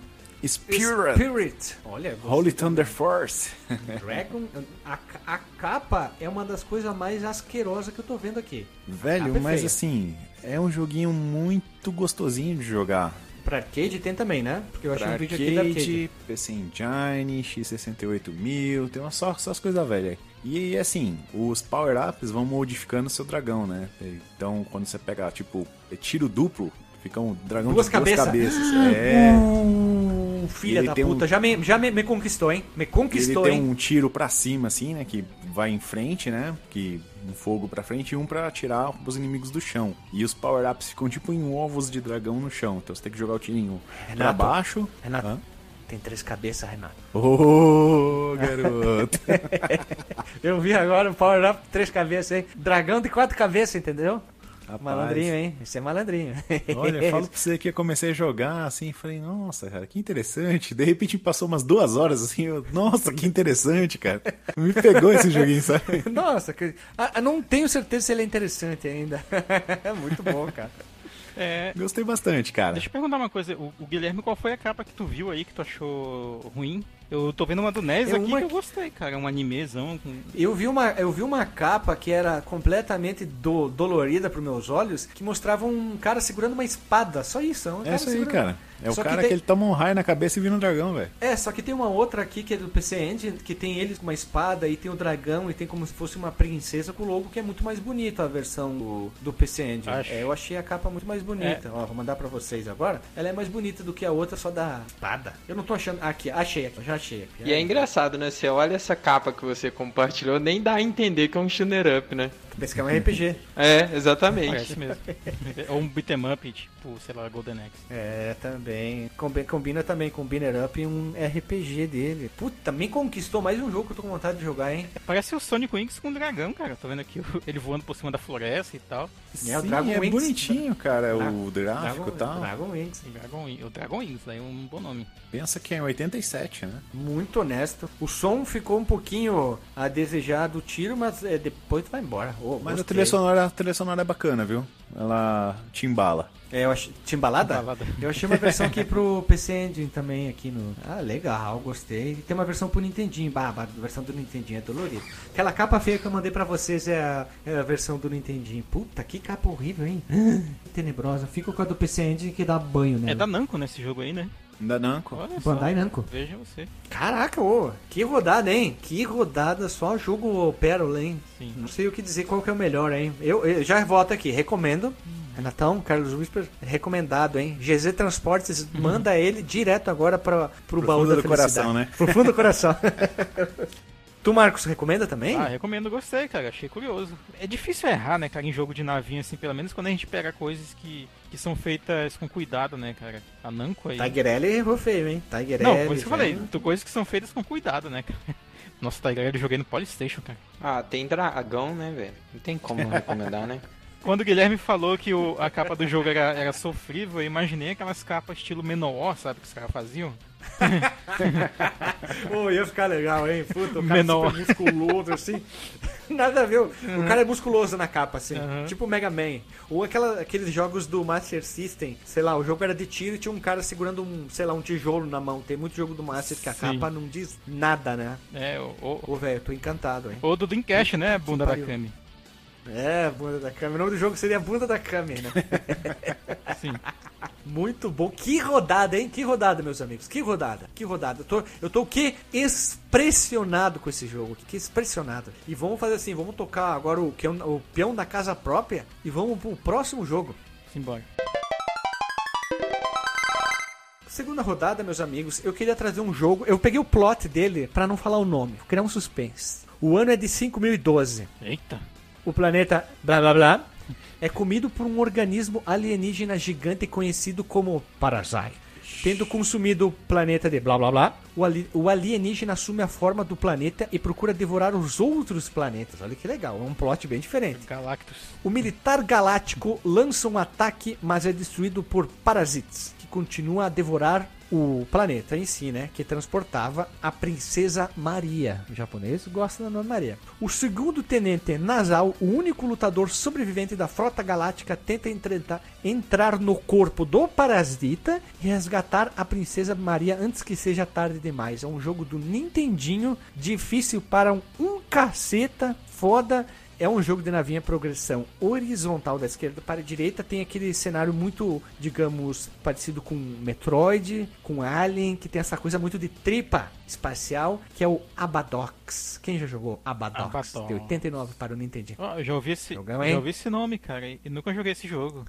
S2: Spirit.
S1: Spirit. Olha.
S2: Holy Thunder Force.
S1: Dragon. A, a capa é uma das coisas mais asquerosas que eu tô vendo aqui.
S2: Velho,
S1: é
S2: mas
S1: feia.
S2: assim, é um joguinho muito gostosinho de jogar.
S1: Pra arcade tem também, né? Porque eu achei
S2: Pra
S1: um vídeo aqui da arcade.
S2: arcade, PC Engine, X68000, tem umas só essas coisas velhas. E assim, os power-ups vão modificando o seu dragão, né? Então, quando você pega, tipo, tiro duplo, Fica um dragão
S1: Duas
S2: de
S1: cabeças.
S2: duas cabeças. É.
S1: Uh, filha da
S2: tem um-
S1: puta, já, me, já me, me conquistou, hein? Me conquistou,
S2: ele tem
S1: hein?
S2: um tiro pra cima, assim, né? Que vai em frente, né? Que um fogo pra frente e um pra atirar os inimigos do chão. E os power-ups ficam tipo em ovos de dragão no chão. Então você tem que jogar o tirinho pra
S1: Renato,
S2: baixo.
S1: Renato,
S2: Hã?
S1: tem três cabeças, Renato.
S2: Ô, garoto.
S1: Eu vi agora o Power Up três cabeças, hein? Dragão de quatro cabeças, entendeu?
S2: Rapaz.
S1: Malandrinho, hein? Isso é malandrinho.
S2: Olha, eu falo pra você que eu comecei a jogar assim, falei, nossa, cara, que interessante. De repente passou umas duas horas assim, eu, nossa, que interessante, cara. Me pegou esse joguinho, sabe?
S1: Nossa, que... ah, não tenho certeza se ele é interessante ainda. É muito bom, cara.
S3: É,
S2: Gostei bastante, cara.
S3: Deixa eu perguntar uma coisa, o, o Guilherme, qual foi a capa que tu viu aí que tu achou ruim? Eu tô vendo uma do NES
S1: É
S3: aqui
S1: uma
S3: que eu gostei, cara. Um animezão com.
S1: Eu vi uma, eu vi uma capa que era completamente do, dolorida pros meus olhos, que mostrava um cara segurando uma espada. Só isso. Um
S2: É isso aí,
S1: segurando-
S2: cara. É o
S1: Só que
S2: cara
S1: tem-
S2: que ele toma um raio na cabeça e vira um dragão, velho.
S1: É, só que tem uma outra aqui que é do PC Engine, que tem eles com uma espada e tem o dragão e tem como se fosse uma princesa com o logo, que é muito mais bonita a versão do, do PC Engine.
S3: Acho.
S1: É, eu achei a capa muito mais bonita. Ó, vou mandar pra vocês agora. Ela é mais bonita do que a outra só da espada. Eu não tô achando. Aqui, achei aqui, já achei aqui.
S4: E é engraçado, né? Você olha essa capa que você compartilhou, nem dá a entender que é um shooter up, né?
S1: Pensa que é um RPG.
S4: É, exatamente.
S3: Parece mesmo. Ou um beat'em up, tipo, sei lá, Golden Axe.
S1: É, também. Combi- Combina também com Binner Up e um RPG dele. Puta, me conquistou mais um jogo que eu tô com vontade de jogar, hein?
S3: Parece o Sonic Wings com um dragão, cara. Tô vendo aqui o- ele voando por cima da floresta e tal.
S1: É, o
S2: Sim,
S1: Dragon
S2: é
S1: Wings.
S2: bonitinho, cara,
S1: Dra-
S2: o gráfico e tal.
S1: Dragon Wings.
S3: O Dragon, o Dragon Wings, daí é um bom nome.
S2: Pensa que é em 87, né?
S1: Muito honesto. O som ficou um pouquinho a desejar do tiro, mas é, depois tu vai embora. Ô,
S2: Mas a trilha, sonora, a trilha sonora é bacana, viu? Ela te embala.
S1: É, eu achei. Timbalada?
S3: Timbalada.
S1: Eu achei uma versão aqui pro PC Engine também aqui no. Ah, legal, gostei. E tem uma versão pro Nintendinho. Bah, a versão do Nintendinho é dolorida. Aquela capa feia que eu mandei pra vocês é a, é a versão do Nintendinho. Puta, que capa horrível, hein? Que tenebrosa. Fica com a do PC Engine que dá banho nela.
S3: É da Namco nesse jogo aí, né?
S2: Da Namco.
S3: Olha só.
S1: Bandai Namco.
S3: Veja você.
S1: Caraca, ô, que rodada, hein? Que rodada, só jogo pérola, hein?
S3: Sim.
S1: Não sei o que dizer qual que é o melhor, hein? Eu, eu já voto aqui, recomendo. Renatão, Carlos Whisper, recomendado, hein? GZ Transportes, manda ele direto agora pra, pro
S2: Pro
S1: baú
S2: fundo
S1: da
S2: do
S1: felicidade.
S2: coração, né?
S1: Pro fundo do coração. tu, Marcos, recomenda também?
S3: Ah, recomendo, gostei, cara. Achei curioso. É difícil errar, né, cara, em jogo de navinha, assim, pelo menos quando a gente pega coisas que, que são feitas com cuidado, né, cara. A Namco aí.
S1: Tigerelli errou feio, hein? Tigerelli.
S3: Não, por isso que eu falei.
S1: velho.
S3: tu- Coisas que são feitas com cuidado, né, cara. Nossa, Tiger eu joguei no Polystation, cara.
S4: Ah, tem dragão, né, velho? Não tem como não recomendar, né?
S3: Quando o Guilherme falou que o- a capa do jogo era, era sofrível, eu imaginei aquelas capas estilo Menor, sabe, que os caras faziam.
S1: Pô, ia ficar legal, hein? Puta, o cara
S3: Menor.
S1: super musculoso, assim. Nada a ver. O cara é musculoso na capa, assim.
S3: Uhum.
S1: Tipo o Mega Man. Ou aquela, aqueles jogos do Master System. Sei lá, o jogo era de tiro e tinha um cara segurando um, sei lá, um tijolo na mão. Tem muito jogo do Master que a capa não diz nada, né?
S3: É, o,
S1: Ô, velho, tô encantado, hein?
S3: o do Dreamcast, né, bunda da. Kami.
S1: É, bunda da Kami. O nome do jogo seria Bunda da Kami, né?
S3: Sim.
S1: Muito bom. Que rodada, hein? Que rodada, meus amigos. Que rodada. Que rodada. Eu tô, eu tô o que? Expressionado com esse jogo. Que expressionado. E vamos fazer assim, vamos tocar agora o, o peão da casa própria e vamos pro próximo jogo.
S3: Simbora.
S1: Segunda rodada, meus amigos, eu queria trazer um jogo. Eu peguei o plot dele pra não falar o nome, criar um suspense. O ano é de 5012.
S3: Eita.
S1: O planeta blá blá blá é comido por um organismo alienígena gigante conhecido como Parasite. Tendo consumido o planeta de blá blá blá, o, ali- o alienígena assume a forma do planeta e procura devorar os outros planetas. Olha que legal, é um plot bem diferente.
S3: Galactus.
S1: O militar galáctico lança um ataque, mas é destruído por parasites, que continuam a devorar o planeta em si, né? Que transportava a princesa Maria. O japonês gosta do nome Maria. O segundo tenente Nasal, o único lutador sobrevivente da frota galáctica, tenta entretar- entrar no corpo do parasita e resgatar a princesa Maria antes que seja tarde demais. É um jogo do Nintendinho, difícil para um, um caceta, foda. É um jogo de navinha progressão horizontal da esquerda para a direita. Tem aquele cenário muito, digamos, parecido com Metroid, com Alien, que tem essa coisa muito de tripa espacial, que é o Abadox. Quem já jogou Abadox? De 89 para o.
S3: Ó, eu já ouvi esse,
S1: Jogão,
S3: já ouvi esse nome, cara, e nunca joguei esse jogo.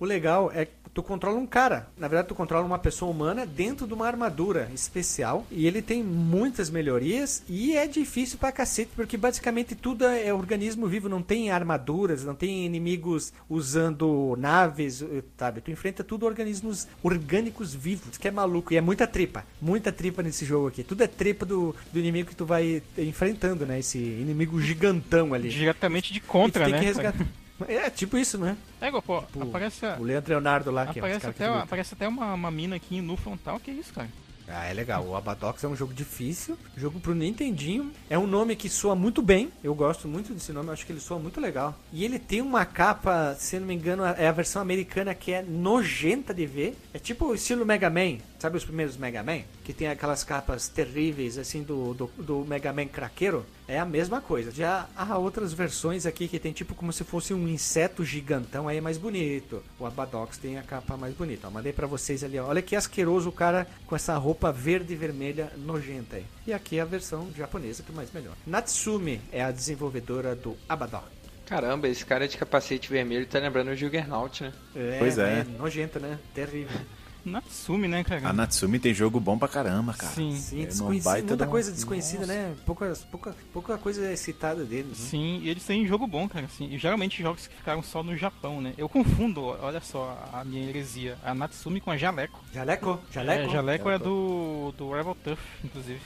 S1: O legal é que tu controla um cara. Na verdade, tu controla uma pessoa humana dentro de uma armadura especial. E ele tem muitas melhorias. E é difícil pra cacete, porque basicamente tudo é organismo vivo. Não tem armaduras, não tem inimigos usando naves, sabe? Tu enfrenta tudo organismos orgânicos vivos, que é maluco. E é muita tripa. Muita tripa nesse jogo aqui. Tudo é tripa do, do inimigo que tu vai enfrentando, né? Esse inimigo gigantão ali.
S3: Diretamente de contra,
S1: tem
S3: né?
S1: que resgatar. É, tipo isso, né?
S3: É, igual, pô,
S1: Tipo,
S3: aparece, a-
S1: O Leandro Leonardo lá, que é
S3: aparece,
S1: que
S3: até,
S1: luta.
S3: aparece até uma, uma mina aqui no frontal, que isso, cara?
S1: Ah, é legal. O Abadox é um jogo difícil, jogo pro Nintendinho. É um nome que soa muito bem. Eu gosto muito desse nome, eu acho que ele soa muito legal. E ele tem uma capa, se não me engano, é a versão americana que é nojenta de ver. É tipo o estilo Mega Man. Sabe os primeiros Mega Man? Que tem aquelas capas terríveis, assim, do, do, do Mega Man craqueiro. É a mesma coisa. Já há outras versões aqui que tem tipo como se fosse um inseto gigantão, aí é mais bonito. O Abadox tem a capa mais bonita. Ó, mandei pra vocês ali, ó. Olha que asqueroso o cara com essa roupa verde e vermelha nojenta aí. E aqui é a versão japonesa que é mais melhor. Natsumi é a desenvolvedora do Abadox.
S4: Caramba, esse cara de capacete vermelho tá lembrando o Juggernaut, né?
S1: É,
S2: Pois é.
S1: nojenta, né? Terrível.
S3: Natsumi, né, cara?
S2: A Natsumi tem jogo bom pra caramba, cara.
S3: Sim.
S1: Sim,
S2: É
S1: desconhecida,
S2: baita
S1: muita coisa desconhecida, né? Pouca, pouca, pouca coisa citada deles. Né?
S3: Sim, e eles têm jogo bom, cara, assim. E geralmente jogos que ficaram só no Japão, né? Eu confundo, olha só, a minha heresia. A Natsumi com a Jaleco.
S1: Jaleco? Jaleco?
S3: É, Jaleco é do, do Rebel Tough, inclusive.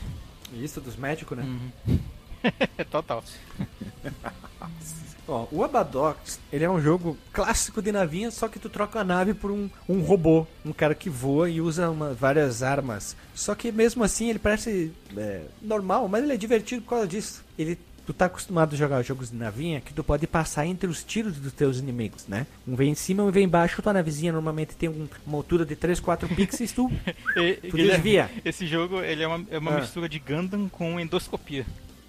S1: Isso, dos médicos, né?
S3: Uhum. é total.
S1: Ó, o Abadox, ele é um jogo clássico de navinha, só que tu troca a nave por um, um robô, um cara que voa e usa uma- várias armas. Só que mesmo assim ele parece é, normal, mas ele é divertido por causa disso. Ele Tu tá acostumado a jogar jogos de navinha que tu pode passar entre os tiros dos teus inimigos, né? Um vem em cima, um vem embaixo, tua navezinha normalmente tem um- uma altura de 3, 4 pixels, tu,
S3: E,
S1: tu desvia.
S3: Esse jogo ele é uma, é uma
S1: Ah.
S3: mistura de Gundam com endoscopia.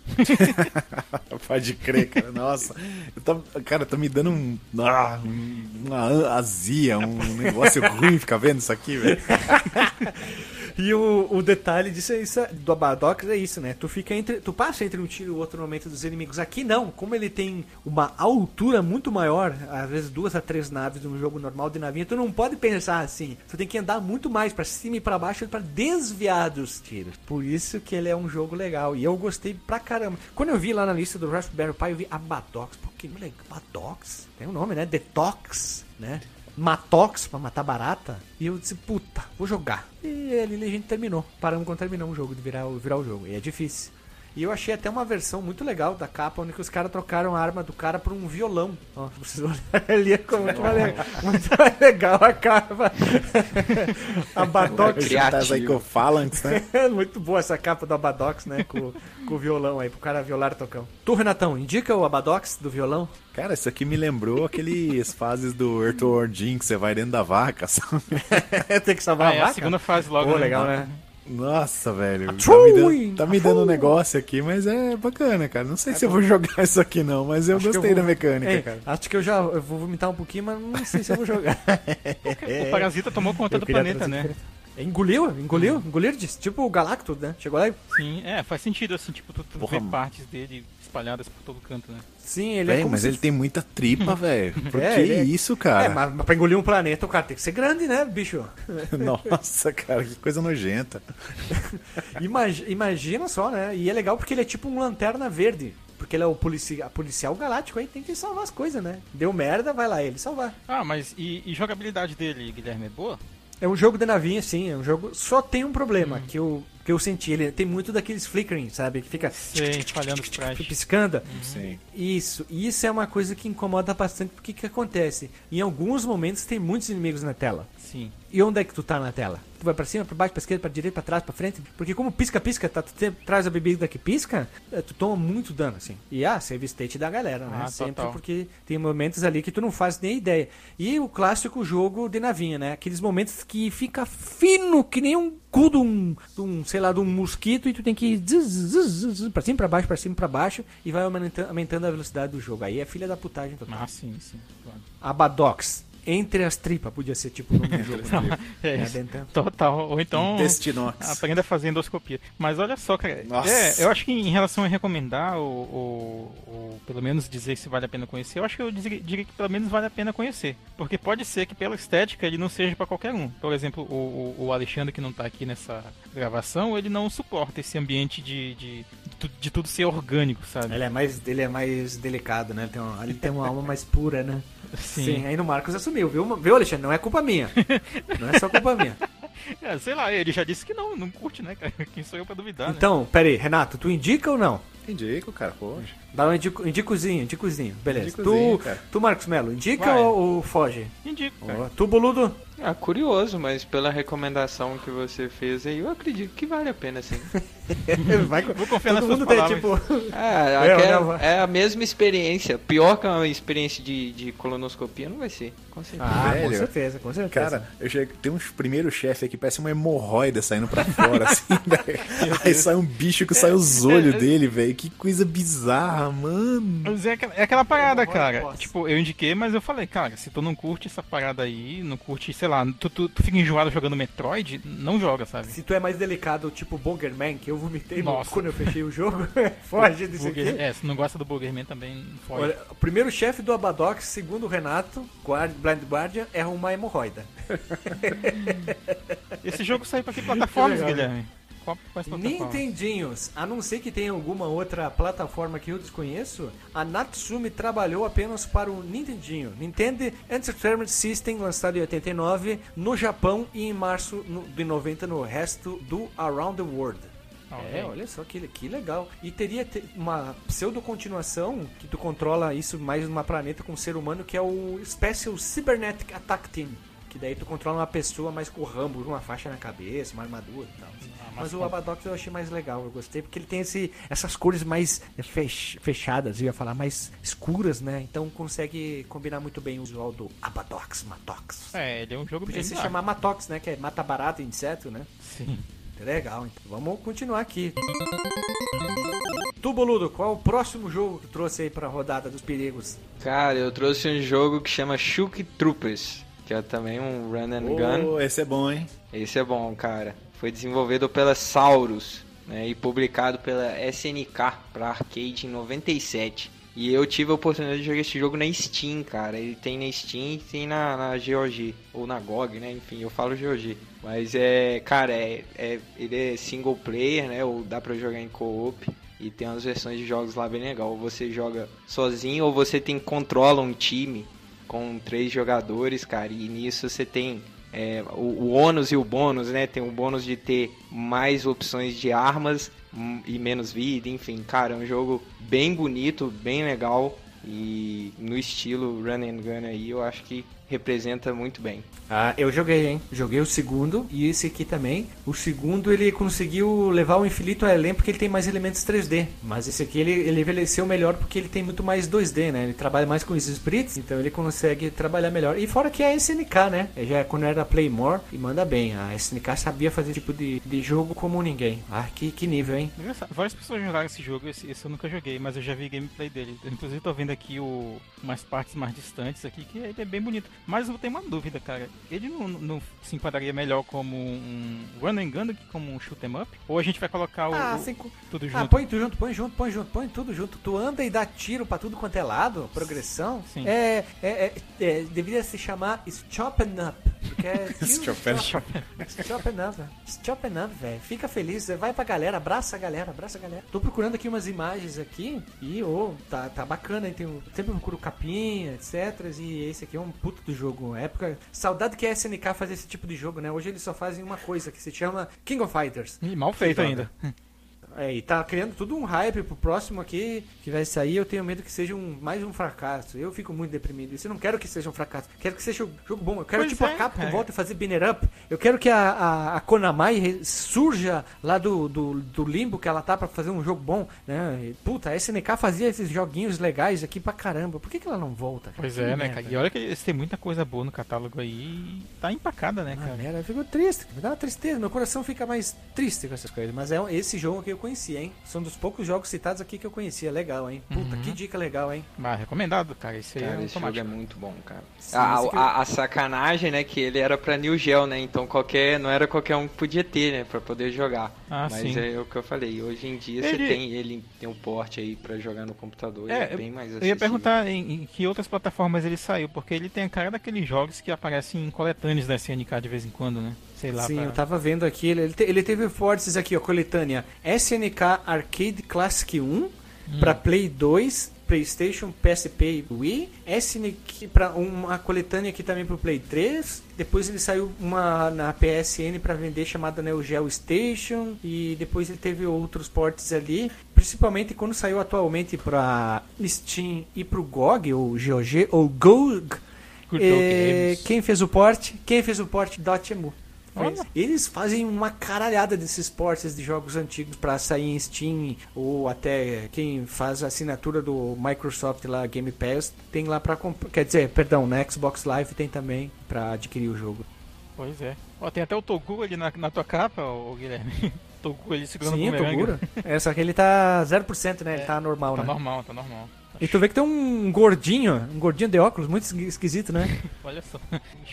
S2: Pode crer, cara. Nossa. Eu tô, cara, tá me dando um, ah, um- uma azia, um negócio ruim ficar vendo isso aqui, velho.
S1: E o, o detalhe disso é isso, do Abadox é isso, né? Tu fica entre. Tu passa entre um tiro e o outro no momento dos inimigos. Aqui não, como ele tem uma altura muito maior, às vezes duas a três naves num jogo normal de navinha, tu não pode pensar assim. Tu tem que andar muito mais pra cima e pra baixo pra desviar dos tiros. Por isso que ele é um jogo legal. E eu gostei pra caramba. Quando eu vi lá na lista do Raspberry Pi, eu vi Abadox. Pô, que legal. Abadox? Tem um nome, né? Detox, né? Matox pra matar barata. E eu disse, puta, vou jogar. E ali a gente terminou. Paramos quando terminou o jogo, de virar, virar o jogo. E é difícil. E eu achei até uma versão muito legal da capa, onde os caras trocaram a arma do cara por um violão. Ó, vocês olharem ali, ficou muito mais legal, muito mais legal a capa. a Badox.
S2: Tá Psychophalanx, né?
S1: É muito boa essa capa do Abadox, né? Com, com o violão aí, pro cara violar e tocar. Tu, Renatão, indica o Abadox do violão?
S2: Cara, isso aqui me lembrou aqueles fases do Earthworm Jim que você vai dentro da vaca, sabe?
S1: Tem que salvar
S3: Ah,
S1: a
S3: é
S1: vaca?
S3: a segunda fase logo.
S1: Pô,
S3: né?
S1: legal, né?
S2: Nossa, velho. Tá me, dando, tá me dando um negócio aqui, mas é bacana, cara. Não sei se eu vou jogar isso aqui não, mas eu
S1: Acho
S2: gostei
S1: eu vou-
S2: da mecânica,
S1: Ei,
S2: cara.
S1: Acho que eu já eu vou vomitar um pouquinho, mas não sei se eu vou jogar.
S3: O Parasita tomou conta
S1: Eu
S3: do planeta,
S1: trazer
S3: né?
S1: Engoliu, engoliu, engoliu, disse, tipo o Galactus, né? Chegou lá e...
S3: Sim, é, faz sentido assim, tipo, tu, tu
S2: Porra,
S3: vê
S2: mano.
S3: partes dele espalhadas por todo canto, né?
S1: Sim, ele é
S2: Véi,
S1: como
S2: mas
S1: se...
S2: ele tem muita tripa, velho. Por
S1: É,
S2: que
S1: é-
S2: isso, cara?
S1: É, mas, pra engolir um planeta o cara tem que ser grande, né, bicho?
S2: Nossa, cara, que coisa nojenta.
S1: Imag- imagina só, né? E é legal porque ele é tipo um lanterna verde. Porque ele é o polici policial galáctico aí, tem que salvar as coisas, né? Deu merda, vai lá ele salvar.
S3: Ah, mas e, e jogabilidade dele, Guilherme, é boa?
S1: É um jogo de navinha, sim, é um jogo. Só tem um problema que, eu, que eu senti. Ele tem muito daqueles flickering, sabe? Que fica
S3: Sei, falhando os trajes.
S1: piscando.
S2: Sim.
S1: Isso, e isso é uma coisa que incomoda bastante, porque que acontece? Em alguns momentos tem muitos inimigos na tela.
S3: Sim.
S1: E onde é que tu tá na tela? Tu vai pra cima, pra baixo, pra esquerda, pra direita, pra trás, pra frente? Porque como pisca-pisca, tá, tu te- traz a bebida que pisca, eh, tu toma muito dano, assim. E ah, save state da galera, né?
S3: Ah,
S1: Sempre
S3: total.
S1: porque tem momentos ali que tu não faz nem ideia. E o clássico jogo de navinha, né? Aqueles momentos que fica fino, que nem um cu de um, de um, sei lá, de um mosquito, e tu tem que ir zzz, zzz, zzz, zzz, pra cima, pra baixo, pra cima, pra baixo, e vai aumentando, aumentando a velocidade do jogo. Aí é filha da putagem total.
S3: Ah, sim, sim. Claro.
S1: Abadox Entre as tripas, podia ser tipo o nome do jogo. né?
S3: É
S1: É,
S3: isso.
S1: dentro-
S3: Total. Ou então.
S2: Intestinox.
S3: Aprenda a fazer endoscopia. Mas olha só, cara.
S2: Nossa.
S3: é, eu acho que em relação a recomendar, ou, ou- ou pelo menos dizer se vale a pena conhecer, eu acho que eu diria, que pelo menos vale a pena conhecer. Porque pode ser que pela estética ele não seja pra qualquer um. Por exemplo, o, o- o Alexandre, que não tá aqui nessa gravação, ele não suporta esse ambiente de, de, de, de tudo ser orgânico, sabe?
S1: Ele é mais, ele é mais delicado, né? Ele tem, uma, ele tem uma alma mais pura, né?
S3: Sim.
S1: aí no Marcos assumiu, viu, viu, Alexandre? Não é culpa minha. Não é só culpa minha.
S3: É, sei lá, ele já disse que não, não curte, né, cara? Quem sou eu pra duvidar, né?
S1: Então, pera aí, Renato, tu indica ou não?
S2: Indico, cara, poxa.
S1: Dá um indico, indicozinho, indicozinho. Beleza.
S2: Indicozinho,
S1: tu,
S2: cara.
S1: tu, Marcos Melo, indica
S3: Vai.
S1: ou, ou foge?
S3: Indico, cara.
S1: Tu, boludo?
S4: Ah, curioso, mas pela recomendação que você fez aí, eu acredito que vale a pena sim.
S1: Vai,
S3: Vou confiar
S1: todo
S3: suas
S1: mundo tem,
S3: palavras.
S1: tipo...
S4: É,
S1: É,
S4: aquela- é a mesma experiência. Pior que uma experiência de, de colonoscopia não vai ser. Com certeza.
S1: Ah, com
S2: Velho.
S1: certeza, com certeza.
S2: Cara, eu chego, tem uns primeiros chefes aqui, parece uma hemorroida saindo pra fora, assim, velho. Aí sai um bicho que sai os olhos dele, velho. Que coisa bizarra, mano.
S3: Mas é aquela, é aquela parada, cara.
S1: pós.
S3: Tipo, eu indiquei, mas eu falei, cara, se tu não curte essa parada aí, não curte, sei lá, tu, tu, tu fica enjoado jogando Metroid, não joga, sabe?
S1: Se tu é mais delicado, tipo Boogerman, que eu vomitei no-
S3: Nossa.
S1: quando eu fechei o jogo, foge disso aqui.
S3: Burger- é, se não gosta do Burgerman também foge.
S1: Olha, o primeiro chefe do Abadox, segundo o Renato, Guard, Blind Guardian, é uma hemorroida.
S3: Esse jogo saiu pra que plataformas. Guilherme? Qual, quais?
S1: Nintendinhos, a não ser que tenha alguma outra plataforma que eu desconheço, a Natsumi trabalhou apenas para o Nintendinho. Nintendo Entertainment System, lançado em 89 no Japão e em março de 90 no resto do Around the World.
S3: Ok.
S1: É, olha só que, que legal. E teria te- uma pseudo-continuação que tu controla isso mais numa planeta com um ser humano, que é o Special Cybernetic Attack Team. Que daí tu controla uma pessoa mais com o Rambo, uma faixa na cabeça, uma armadura e tal. Mas o Abadox eu achei mais legal, eu gostei, porque ele tem esse, essas cores mais fech- fechadas, eu ia falar, mais escuras, né? Então consegue combinar muito bem o visual do Abadox, Matox.
S3: É, ele é um jogo
S1: Podia
S3: bem
S1: se chamar Matox, né? Que é mata barato e inseto, né?
S3: Sim.
S1: Legal, então vamos continuar aqui. Tu, Boludo, qual o próximo jogo que tu trouxe aí pra rodada dos perigos?
S4: Cara, eu trouxe um jogo que chama Shook Troopers, que é também um run and gun.
S2: Ô, esse é bom, hein?
S4: Esse é bom, cara. Foi desenvolvido pela Saurus né, e publicado pela SNK para arcade em 97. E eu tive a oportunidade de jogar esse jogo na Steam, cara. Ele tem na Steam e tem na, na GOG. Ou na GOG, né? Enfim, eu falo GOG. Mas é, cara, é, é- ele é single player, né? Ou dá pra jogar em co-op. E tem umas versões de jogos lá bem legal. Ou você joga sozinho ou você tem controla um time com três jogadores, cara. E nisso você tem é, o, o ônus e o bônus, né? Tem o bônus de ter mais opções de armas hum, e menos vida, enfim, cara, é um jogo bem bonito, bem legal e no estilo run and gun aí, eu acho que representa muito bem.
S1: Ah, eu joguei, hein? Joguei o segundo e esse aqui também. O segundo ele conseguiu levar o infinito além porque ele tem mais elementos 3D. Mas esse aqui ele, ele envelheceu melhor porque ele tem muito mais 2D, né? Ele trabalha mais com esses sprites, então ele consegue trabalhar melhor. E fora que é a SNK, né? Já quando era Playmore e manda bem. A SNK sabia fazer tipo de, de jogo como ninguém. Ah, que, que nível, hein?
S3: Engraçado. Várias pessoas jogaram esse jogo, esse, esse eu nunca joguei, mas eu já vi gameplay dele. Inclusive tô vendo aqui o, umas partes mais distantes aqui, que ele é bem bonito. Mas eu tenho uma dúvida, cara. Ele não, não se enquadraria melhor como um run and gun do que como um shoot 'em up? Ou a gente vai colocar o,
S1: Ah,
S3: o- tudo junto?
S1: Ah, põe tudo junto, põe junto, põe junto, põe tudo junto. Tu anda e dá tiro pra tudo quanto é lado, progressão.
S3: Sim.
S1: É, é, é, é, deveria se chamar Chopping Up. Porque é chop- Chopping Up, velho. Chopping Up, velho. Fica feliz, vai pra galera, abraça a galera, abraça a galera. Tô procurando aqui umas imagens aqui e, ô, tá, tá bacana, hein? Tem, sempre procuro capinha, etc. E esse aqui é um puto do jogo. Época, saudade que a SNK fazia esse tipo de jogo, né? Hoje eles só fazem uma coisa que se chama King of Fighters.
S3: Ih, mal feito ainda.
S1: É, e tá criando tudo um hype pro próximo aqui que vai sair. Eu tenho medo que seja um, mais um fracasso. Eu fico muito deprimido. Isso eu não quero que seja um fracasso. Quero que seja um jogo bom. Eu quero,
S3: Pois
S1: tipo,
S3: é,
S1: a Capcom
S3: cara.
S1: volta a fazer Binner Up. Eu quero que a, a, a Konami surja lá do, do, do limbo que ela tá pra fazer um jogo bom. Né? E, puta, a SNK fazia esses joguinhos legais aqui pra caramba. Por que, que ela não volta? cara?
S3: Pois
S1: Que
S3: é, né,
S1: merda.
S3: cara? E olha que eles têm muita coisa boa no catálogo aí tá empacada, né,
S1: Ah,
S3: cara?
S1: merda, eu fico triste, me dá uma tristeza, meu coração fica mais triste com essas coisas. Mas é esse jogo que eu conhecia, hein? São dos poucos jogos citados aqui que eu conhecia. Legal, hein? Puta,
S3: Uhum.
S1: que dica legal, hein?
S3: Mas recomendado, cara. Isso aí
S4: Cara,
S3: é
S4: esse jogo é muito bom, cara.
S1: Sim,
S4: a,
S1: esse que
S4: a- a sacanagem, né, que ele era pra New Geo, né? Então qualquer, não era qualquer um que podia ter, né, pra poder jogar.
S3: Ah,
S4: Mas
S3: sim.
S4: é o que eu falei. Hoje em dia
S3: Ele-
S4: você tem ele tem um porte aí pra jogar no computador.
S3: É,
S4: É, é bem mais
S3: Eu ia perguntar em, em que outras plataformas ele saiu, porque ele tem a cara daqueles jogos que aparecem em coletâneas da SNK de vez em quando, né? Sei lá.
S1: Sim,
S3: pra-
S1: eu tava vendo aqui. Ele, te- ele teve fortes aqui, ó, coletânea. SNK Arcade Classic 1 pra Play 2, PlayStation, PSP e Wii. SNK para uma coletânea aqui também pro Play 3. Depois ele saiu uma na PSN pra vender chamada Neo Geo Station e depois ele teve outros portes ali, principalmente quando saiu atualmente pra Steam e pro GOG ou GOG ou GOG. É, quem fez o porte? Quem fez o porte? Dotemu.
S3: Olha.
S1: Eles fazem uma caralhada desses portes de jogos antigos pra sair em Steam ou até quem faz a assinatura do Microsoft lá Game Pass tem lá pra comprar. Quer dizer, perdão, na Xbox Live tem também pra adquirir o jogo.
S3: Pois é. Ó, tem até o Togu ali na, na tua capa, ô, Guilherme. Togu ali segurando
S1: Sim,
S3: o.
S1: Toguro. É, só que ele tá 0%, né? Ele tá normal,
S3: Tá
S1: né?
S3: normal, tá normal.
S1: E tu vê que tem um gordinho, um gordinho de óculos, muito esqui- esquisito, né?
S3: Olha só.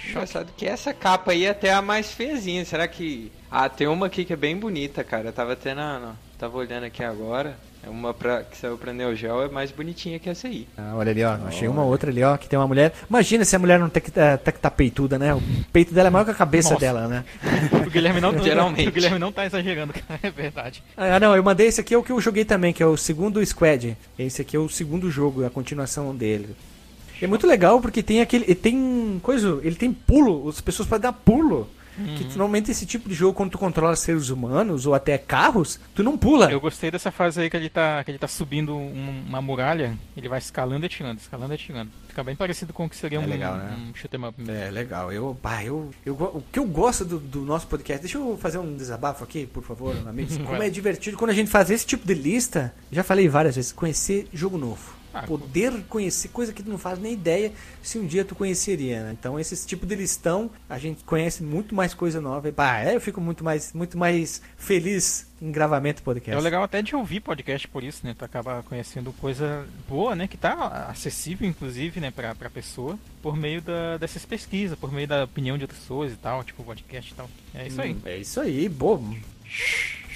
S4: Engraçado que essa capa aí é até a mais fezinha. Será que. Ah, tem uma aqui que é bem bonita, cara. Eu tava até na- Tava olhando aqui agora. É uma pra, que saiu pra Neo Geo, é mais bonitinha que essa aí.
S1: Ah, olha ali, ó. Achei uma outra ali, ó, que tem uma mulher. Imagina se a mulher não tem que tá, tá, tá peituda, né? O peito dela é maior que a cabeça
S3: Nossa.
S1: dela, né?
S3: O Guilherme não,
S4: Geralmente.
S3: O Guilherme não tá exagerando, cara. É verdade.
S1: Ah, não, eu mandei esse aqui, é o que eu joguei também, que é o segundo Squad. Esse aqui é o segundo jogo, a continuação dele. É muito legal porque tem aquele. Ele tem coisa. Ele tem pulo, as pessoas podem dar pulo. Que normalmente esse tipo de jogo, quando tu controla seres humanos ou até carros, tu não pula.
S3: Eu gostei dessa fase aí que ele tá, que ele tá subindo um- uma muralha, ele vai escalando e atirando, escalando e atirando. Fica bem parecido com o que seria
S1: É
S3: um,
S1: legal, né?
S3: um shoot 'em up.
S1: É, legal. Eu, bah, eu, eu, o que eu gosto do, do nosso podcast, deixa eu fazer um desabafo aqui, por favor, amigos. Como é divertido quando a gente faz esse tipo de lista, já falei várias vezes, conhecer jogo novo.
S3: Ah,
S1: Poder conhecer coisa que tu não faz nem ideia se um dia tu conheceria, né? Então esse tipo de listão, a gente conhece muito mais coisa nova. E, bah, é, eu fico muito mais, muito mais feliz em gravamento podcast.
S3: É legal até de ouvir podcast por isso, né? Tu acaba conhecendo coisa boa, né? Que tá acessível, inclusive, né? Pra, pra pessoa, por meio da, dessas pesquisas, por meio da opinião de outras pessoas e tal, tipo podcast e tal. É isso aí.
S1: Hum, É isso aí, bom.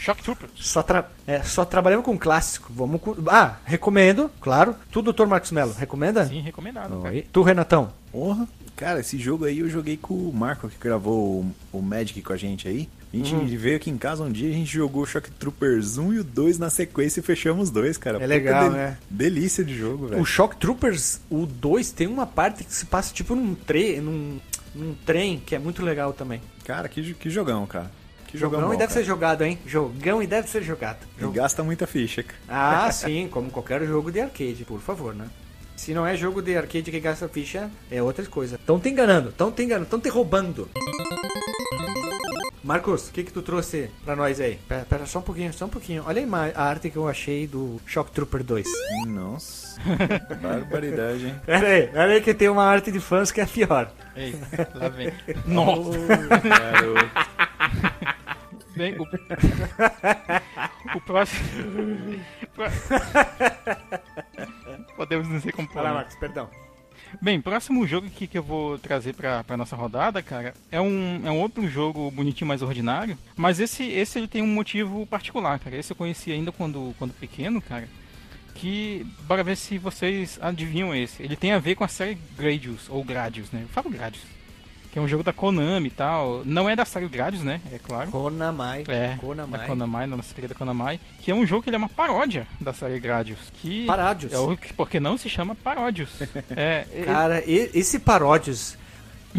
S3: Shock Troopers.
S1: Só, tra é, só trabalhamos com clássico. Vamos com... Ah, recomendo, claro. Tu, Dr. Marcos Mello, recomenda?
S3: Sim, recomendado, cara.
S1: Tu, Renatão?
S2: Porra, cara, esse jogo aí eu joguei com o Marco que gravou o, o Magic com a gente aí. A gente
S1: Uhum.
S2: veio aqui em casa um dia, a gente jogou o Shock Troopers 1 e o 2 na sequência e fechamos os dois, cara.
S1: É legal,
S2: del-
S1: né?
S2: Delícia de jogo, velho.
S1: O Shock Troopers, o 2, tem uma parte que se passa tipo num, tre num, num trem, que é muito legal também.
S2: Cara, que, que jogão, cara.
S1: Jogão
S2: jogão
S1: e deve
S2: cara.
S1: ser jogado, hein? Jogão e deve ser jogado.
S2: E gasta muita ficha, cara.
S1: Ah, sim, como qualquer jogo de arcade, por favor, né? Se não é jogo de arcade que gasta ficha, é outra coisa. Estão te enganando, estão te enganando, estão te roubando. Marcos, o que que tu trouxe pra nós aí? Pera, pera só um pouquinho, só um pouquinho. Olha a arte que eu achei do Shock Trooper 2.
S2: Nossa, barbaridade, hein?
S1: Pera aí, pera aí que tem uma arte de fãs que é pior.
S3: Ei, lá vem. Nossa.
S2: Garoto.
S3: Bem, o... o próximo. Podemos dizer como
S1: Vai lá,
S3: pode.
S1: Marcos, perdão.
S3: Bem, próximo jogo aqui que eu vou trazer pra, pra nossa rodada, cara, é um, é um outro jogo bonitinho, mais ordinário. Mas esse, esse ele tem um motivo particular, cara. Esse eu conheci ainda quando, quando pequeno, cara. Que, bora ver se vocês adivinham esse. Ele tem a ver com a série Gradius, ou Gradius, né? Eu falo Gradius. Que é um jogo da Konami e tal. Não é da série Gradius, né? É claro.
S1: Konamai.
S3: É,
S1: Konamai.
S3: da Konamai, da nossa querida Konamai, que é um jogo que ele é uma paródia da série Gradius, que
S1: Parádios.
S3: é o que porque não se chama Paródios. é, ele-
S1: Cara, e- esse Paródios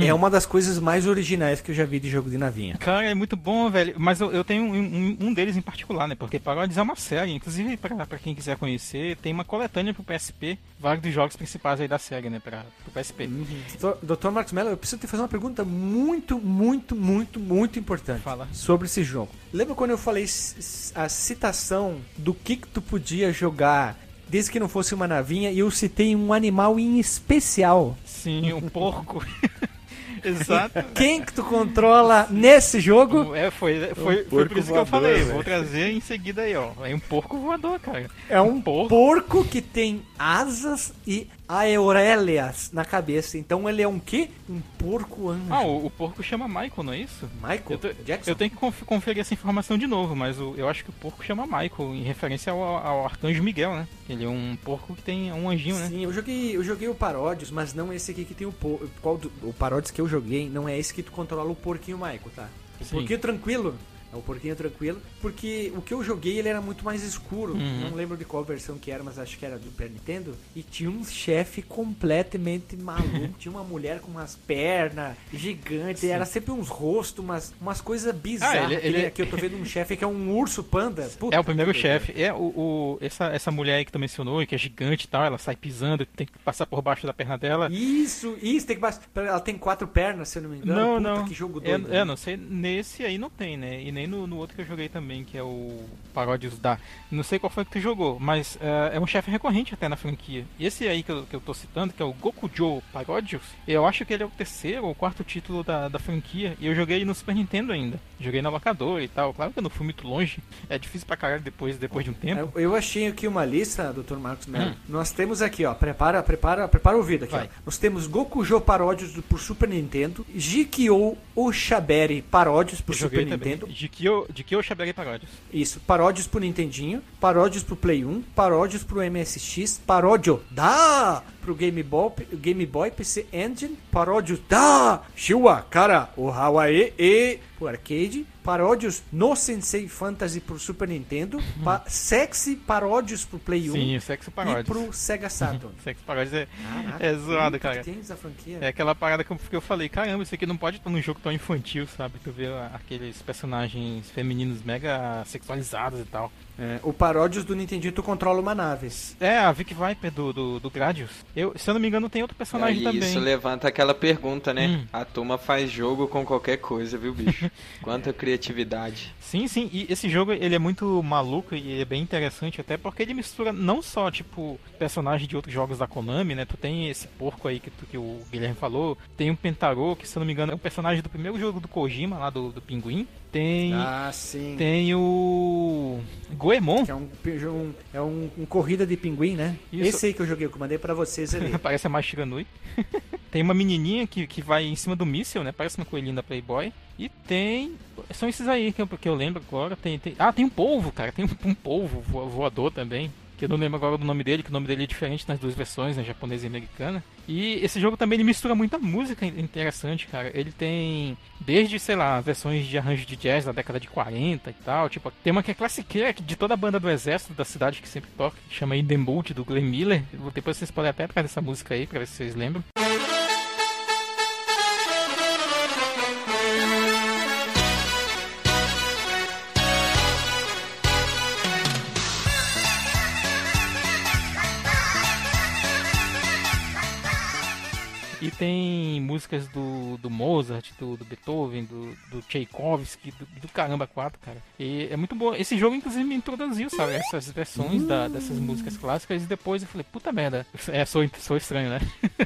S3: Hum.
S1: é uma das coisas mais originais que eu já vi de jogo de navinha.
S3: cara, é muito bom, velho. Mas eu, eu tenho um, um- um deles em particular, né? Porque Paródios é uma série, inclusive pra, pra quem quiser conhecer, tem uma coletânea pro PSP, vários dos jogos principais aí da série, né? Pra, pro PSP.
S1: Doutor- Doutor Marcos Mello, eu preciso te fazer uma pergunta muito, muito, muito, muito importante
S3: Fala.
S1: sobre esse jogo. Lembra quando eu falei a citação do que, que tu podia jogar desde que não fosse uma navinha e eu citei um animal em especial?
S3: Sim, um porco. Exato.
S1: Quem que tu controla nesse jogo?
S3: É, foi, foi, foi
S2: porco
S3: por isso que eu
S2: voador,
S3: falei.
S2: velho.
S3: Vou trazer em seguida aí, ó. É um porco voador, cara.
S1: É um
S3: porco.
S1: porco que tem asas e aurélias na cabeça. Então ele é um quê? Um porco anjo.
S3: Ah, o, o porco chama Michael, não é isso?
S1: Michael
S3: Eu, tô-
S1: Jackson?
S3: eu tenho que conf- conferir essa informação de novo, mas o- eu acho que o porco chama Michael, em referência ao, ao arcanjo Miguel, né? Ele é um porco que tem um anjinho, né?
S1: Sim, eu joguei, eu joguei o Paródios, mas não esse aqui que tem o por... qual do- o Paródios que eu joguei, não é esse que tu controla o porquinho Michael, tá? O
S3: Sim.
S1: porquinho tranquilo. É o porquinho tranquilo, porque o que eu joguei ele era muito mais escuro.
S3: Uhum.
S1: Não lembro de qual versão que era, mas acho que era do Super Nintendo. E tinha um chefe completamente maluco. tinha uma mulher com umas pernas gigantes, era sempre uns rostos, umas, umas coisas bizarras.
S3: Ah, ele- ele-
S1: Aqui eu tô vendo um chefe que é um urso panda. Puta
S3: É o primeiro chefe. É o, o- essa, essa mulher aí que tu mencionou, que é gigante e tal, ela sai pisando, tem que passar por baixo da perna dela.
S1: Isso, isso, tem que bas- Ela tem quatro pernas, se eu não me engano.
S3: Não,
S1: Puta,
S3: não.
S1: que jogo
S3: É,
S1: doido.
S3: é,
S1: né?
S3: não sei, nesse aí não tem, né? E nem no, no outro que eu joguei também, que é o Paródios da. Não sei qual foi que tu jogou, mas é, é um chefe recorrente até na franquia. E esse aí que eu, que eu tô citando, que é o Gokujo Paródios, eu acho que ele é o terceiro ou quarto título da, da franquia. E eu joguei no Super Nintendo ainda. Joguei na locadora e tal. Claro que eu não fui muito longe. É difícil pra caralho depois, depois de um tempo.
S1: Eu- Eu achei aqui uma lista, Dr. Marcos Melo.
S3: Hum.
S1: Nós temos aqui, ó, prepara, prepara, prepara o ouvido aqui, ó. Nós temos Gokujo Paródios do- por Super Nintendo, Jikyo Oshaberi Paródios por Super
S3: também.
S1: Nintendo.
S3: De que eu, de que eu Xaberei Paródios.
S1: Isso, paródios pro Nintendinho, paródios pro Play 1, paródios pro MSX, paródio da pro Game Boy, Game Boy PC Engine, paródios da Shiwa, cara, o Hawaii e pro arcade, paródios no Sensei Fantasy pro Super Nintendo, pa sexy paródios pro Play 1
S3: Sim, Sexo
S1: e
S3: Paródios.
S1: pro Sega Saturn.
S3: Sexo Paródios é,
S1: Caraca,
S3: é zoado, cara.
S1: tem essa franquia.
S3: É aquela parada que eu, que eu falei, caramba, isso aqui não pode estar num jogo tão infantil, sabe? Tu vê aqueles personagens femininos mega sexualizados e tal.
S1: É, o paródios do Nintendinho tu controla uma nave.
S3: É, a Vic Viper do, do, do Gradius. Eu, se eu não me engano, tem outro personagem
S4: Aí
S3: também.
S4: isso levanta aquela pergunta, né?
S3: Hum.
S4: A turma faz jogo com qualquer coisa, viu, bicho? Quanta criatividade.
S3: Sim, sim, e esse jogo ele é muito maluco e é bem interessante até porque ele mistura não só, tipo, personagens de outros jogos da Konami, né? Tu tem esse porco aí que, tu- que o Guilherme falou, tem um Pentarou, que se eu não me engano é um personagem do primeiro jogo do Kojima, lá do, do Pinguim. Tem,
S1: Ah, sim.
S3: tem o Goemon,
S1: Que é um, um- é um, um corrida de pinguim, né?
S3: Isso.
S1: Esse aí que eu joguei, que eu mandei pra vocês ali.
S3: Parece a mais Shiranui. tem uma menininha que, que vai em cima do míssil, né? Parece uma coelhinha da Playboy. E tem. São esses aí que eu, que eu lembro agora. Tem, tem- Ah, tem um polvo, cara. Tem um, um polvo vo- voador também. Que eu não lembro agora do nome dele, que o nome dele é diferente nas duas versões, né? Japonesa e americana. E esse jogo também ele mistura muita música in- interessante, cara. Ele tem desde, sei lá, versões de arranjo de jazz da década de 40 e tal. Tipo, tem uma que é classiqueira que de toda a banda do exército da cidade que sempre toca, que chama Eden Bolt do Glenn Miller. Depois vocês podem até atrás dessa música aí pra ver se vocês lembram. Tem músicas do, do Mozart, do, do Beethoven, do, do Tchaikovsky, do, do Caramba 4, cara. E é muito bom. Esse jogo, inclusive, me introduziu, sabe? Essas versões da- dessas músicas clássicas. E depois eu falei, puta merda. É, sou, sou estranho, né?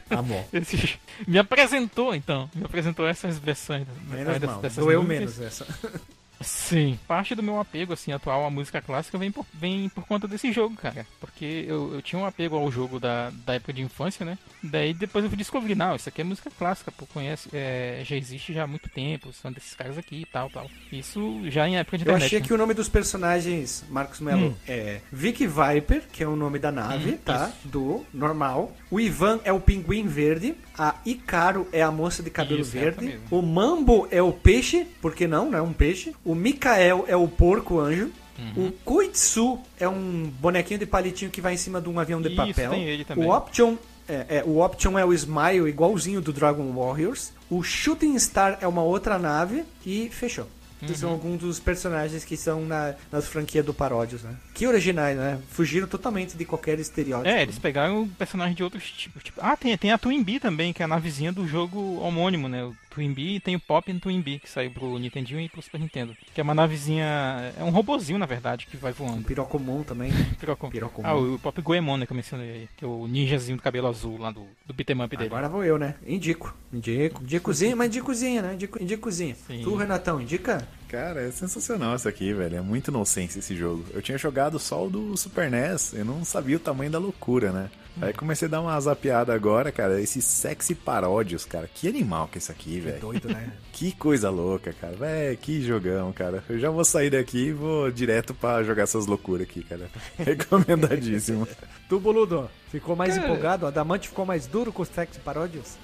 S1: Tá bom.
S3: Esse- me apresentou, então. Me apresentou essas versões.
S1: Menos
S3: dessas-
S1: mal.
S3: dessas
S1: Doeu
S3: músicas.
S1: menos essa.
S3: Sim. Parte do meu apego, assim, atual à música clássica vem por, vem por conta desse jogo, cara. Porque eu, eu tinha um apego ao jogo da, da época de infância, né? Daí depois eu fui descobrir, não, isso aqui é música clássica, pô, conhece, é, já existe já há muito tempo, são desses caras aqui e tal, tal. Isso já em época de
S1: Eu
S3: internet.
S1: achei
S3: né?
S1: que o nome dos personagens, Marcos Mello,
S3: Hum.
S1: é Vic Viper, que é o nome da nave,
S3: Hum,
S1: tá? Do normal. O Ivan é o pinguim verde. A Icaro é a moça de cabelo
S3: Isso,
S1: verde.
S3: mesmo.
S1: O Mambo é o peixe, por que não, né? Um peixe. O Mikael é o porco anjo.
S3: Uhum.
S1: O Koitsu é um bonequinho de palitinho que vai em cima de um avião de
S3: Isso,
S1: papel.
S3: tem ele também.
S1: O Option é, é, o Option é o Smile, igualzinho do Dragon Warriors. O Shooting Star é uma outra nave. E fechou. que são alguns dos personagens que são na, nas franquias do Paródios, né? Que originais, né? Fugiram totalmente de qualquer estereótipo.
S3: É, eles pegaram personagens de outros tipos. Tipo, ah, tem, tem a Twin Bee também, que é a navezinha do jogo homônimo, né? Twin Bee tem o Pop e o Twin Bee, que saiu pro Nintendinho e pro Super Nintendo. Que é uma navezinha. É um robozinho, na verdade, que vai
S1: Um
S3: voando.
S1: pirocomum também. né?
S3: Pirocom.
S1: Pirocomum.
S3: Ah, o Pop Goemon, né, que eu mencionei aí. Que é o ninjazinho do cabelo azul lá do, do beat'em up dele.
S1: Agora vou eu, né? Indico. Indico. Indicozinha, mas indicozinha, né? Indico, indicozinha.
S3: Sim.
S1: Tu, Renatão, indica?
S2: Cara, é sensacional isso aqui, velho. É muito inocência esse jogo. Eu tinha jogado só o do Super NES, eu não sabia o tamanho da loucura, né? Aí comecei a dar uma zapiada agora, cara. Esses sexy paródios, cara. Que animal que é isso aqui, velho.
S1: Doido, né?
S2: Que coisa louca, cara. Véi, que jogão, cara. Eu já vou sair daqui e vou direto pra jogar essas loucuras aqui, cara. Recomendadíssimo.
S1: tu, boludo, ficou mais
S4: Cara.
S1: empolgado? O Adamante ficou mais duro com os Tex Paródios?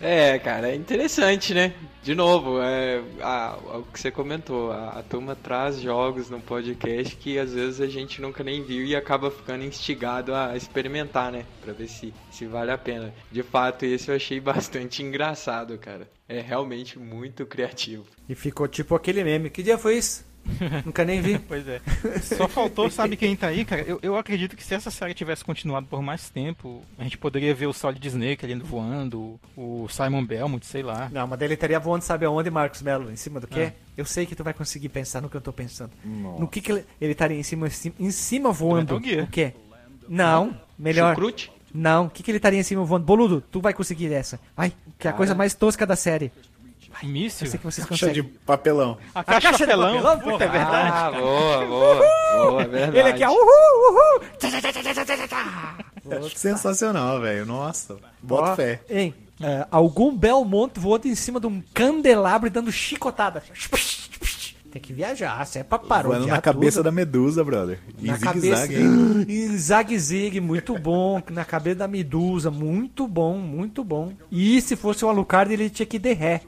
S4: É, cara, é interessante, né? De novo, é, a- o que você comentou, a, a turma traz jogos no podcast que às vezes a gente nunca nem viu e acaba ficando instigado a experimentar, né? Pra ver se, se vale a pena. De fato, esse eu achei bastante engraçado, cara. É realmente muito criativo.
S1: E ficou tipo aquele meme. Que dia foi isso? Nunca nem vi.
S3: Pois é. Só faltou, sabe quem tá aí, cara? Eu, eu acredito que se essa série tivesse continuado por mais tempo, a gente poderia ver o Solid Snake ali voando, o Simon Belmont, sei lá.
S1: Não, mas ele estaria voando, sabe aonde, Marcos Melo? Em cima do quê?
S3: Ah.
S1: Eu sei que tu vai conseguir pensar no que eu tô pensando.
S2: Nossa.
S1: No que, que ele, estaria em cima, em cima voando? O quê? Não, melhor.
S4: Chucrute?
S1: Não, o que, que ele estaria em cima voando? Boludo, tu vai conseguir essa. Vai, que é a coisa mais tosca da série. Eu
S3: Míssil?
S1: sei que vocês
S2: Caixa de papelão.
S3: A
S1: A
S3: caixa,
S1: caixa de
S3: papelão?
S1: papelão? Puta, é verdade.
S4: Ah, boa, boa. Boa, é verdade.
S1: Ele aqui, ó, uhul, uhul.
S2: Sensacional, velho. Nossa. Bota
S1: Ó,
S2: fé.
S1: Hein? é, algum Belmont voando em cima de um candelabro e dando chicotada. Tem que viajar, se é pra
S2: Voando na cabeça
S1: tudo.
S2: da medusa, brother. Em
S1: Na cabeça, em zague-zigue, muito bom. Na cabeça da medusa, muito bom, muito bom. E se fosse o Alucard, ele tinha que ir de ré.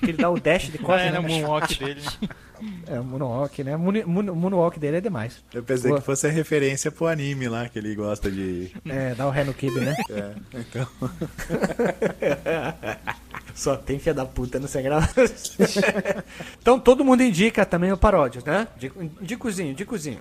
S1: Porque ele dá o dash de costas.
S3: é, né, o
S1: né?
S3: moonwalk dele.
S1: É, o moonwalk, né? Moon- moon- Moonwalk dele é demais.
S2: Eu pensei
S1: Boa.
S2: que fosse a referência pro anime lá, que ele gosta de.
S1: É, dá o ré no kibe, né?
S2: É, então.
S1: Só tem filha da puta no Sem Graça. então todo mundo indica também o paródio, né? Dico- Indicozinho, dicozinho.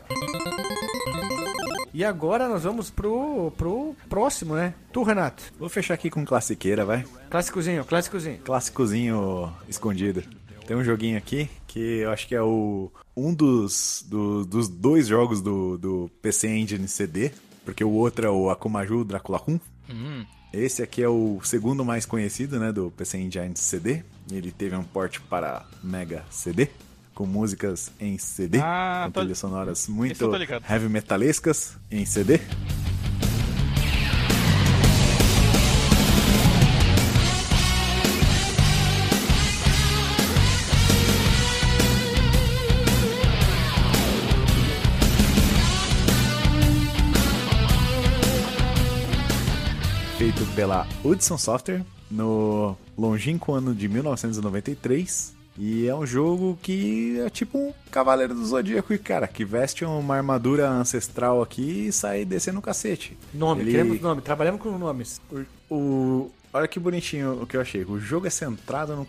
S1: E agora nós vamos pro, pro próximo, né? Tu, Renato.
S2: Vou fechar aqui com classiqueira, vai.
S1: Clássicozinho, clássicozinho.
S2: Clássicozinho escondido. Tem um joguinho aqui que eu acho que é o um dos, do- dos dois jogos do, do PC Engine CD, porque o outro é o Akumaju Dracula 1.
S3: Hum,
S2: Esse aqui é o segundo mais conhecido, né, do PC Engine CD. Ele teve um port para Mega CD, com músicas em CD,
S3: Ah,
S2: com
S3: tô-
S2: trilhas sonoras muito heavy metalescas em CD. Pela Hudson Software no longínquo ano de 1993. E é um jogo que é tipo um Cavaleiro do Zodíaco, e, cara, que veste uma armadura ancestral aqui e sai descendo o cacete.
S1: Nome,
S2: Ele-
S1: queremos nome, trabalhamos com nomes.
S2: O, o- olha que bonitinho o que eu achei. O jogo é centrado no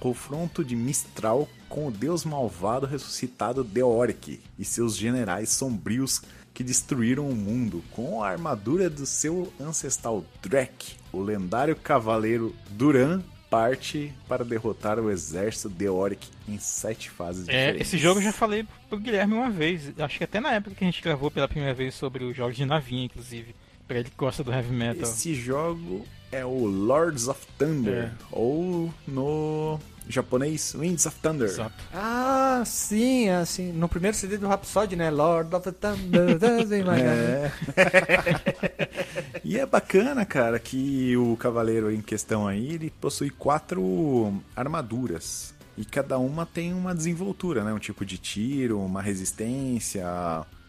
S2: confronto de Mistral com o deus malvado ressuscitado Deoric e seus generais sombrios que destruíram o mundo com a armadura do seu ancestral Drek. O lendário cavaleiro Duran parte para derrotar o exército Deoric em sete fases
S3: é,
S2: diferentes.
S3: esse jogo eu já falei pro Guilherme uma vez. Acho que até na época que a gente gravou pela primeira vez sobre os jogos de navinha, inclusive. Pra ele que gosta do heavy metal.
S2: Esse jogo é o Lords of Thunder,
S3: É.
S2: ou no japonês Winds of Thunder.
S3: Exato.
S1: Ah, sim, assim, no primeiro CD do Rhapsody, né? Lord of the Thunder, doesn't.
S2: É. e é bacana, cara, que o cavaleiro em questão aí, ele possui quatro armaduras. E cada uma tem uma desenvoltura, né? Um tipo de tiro, uma resistência.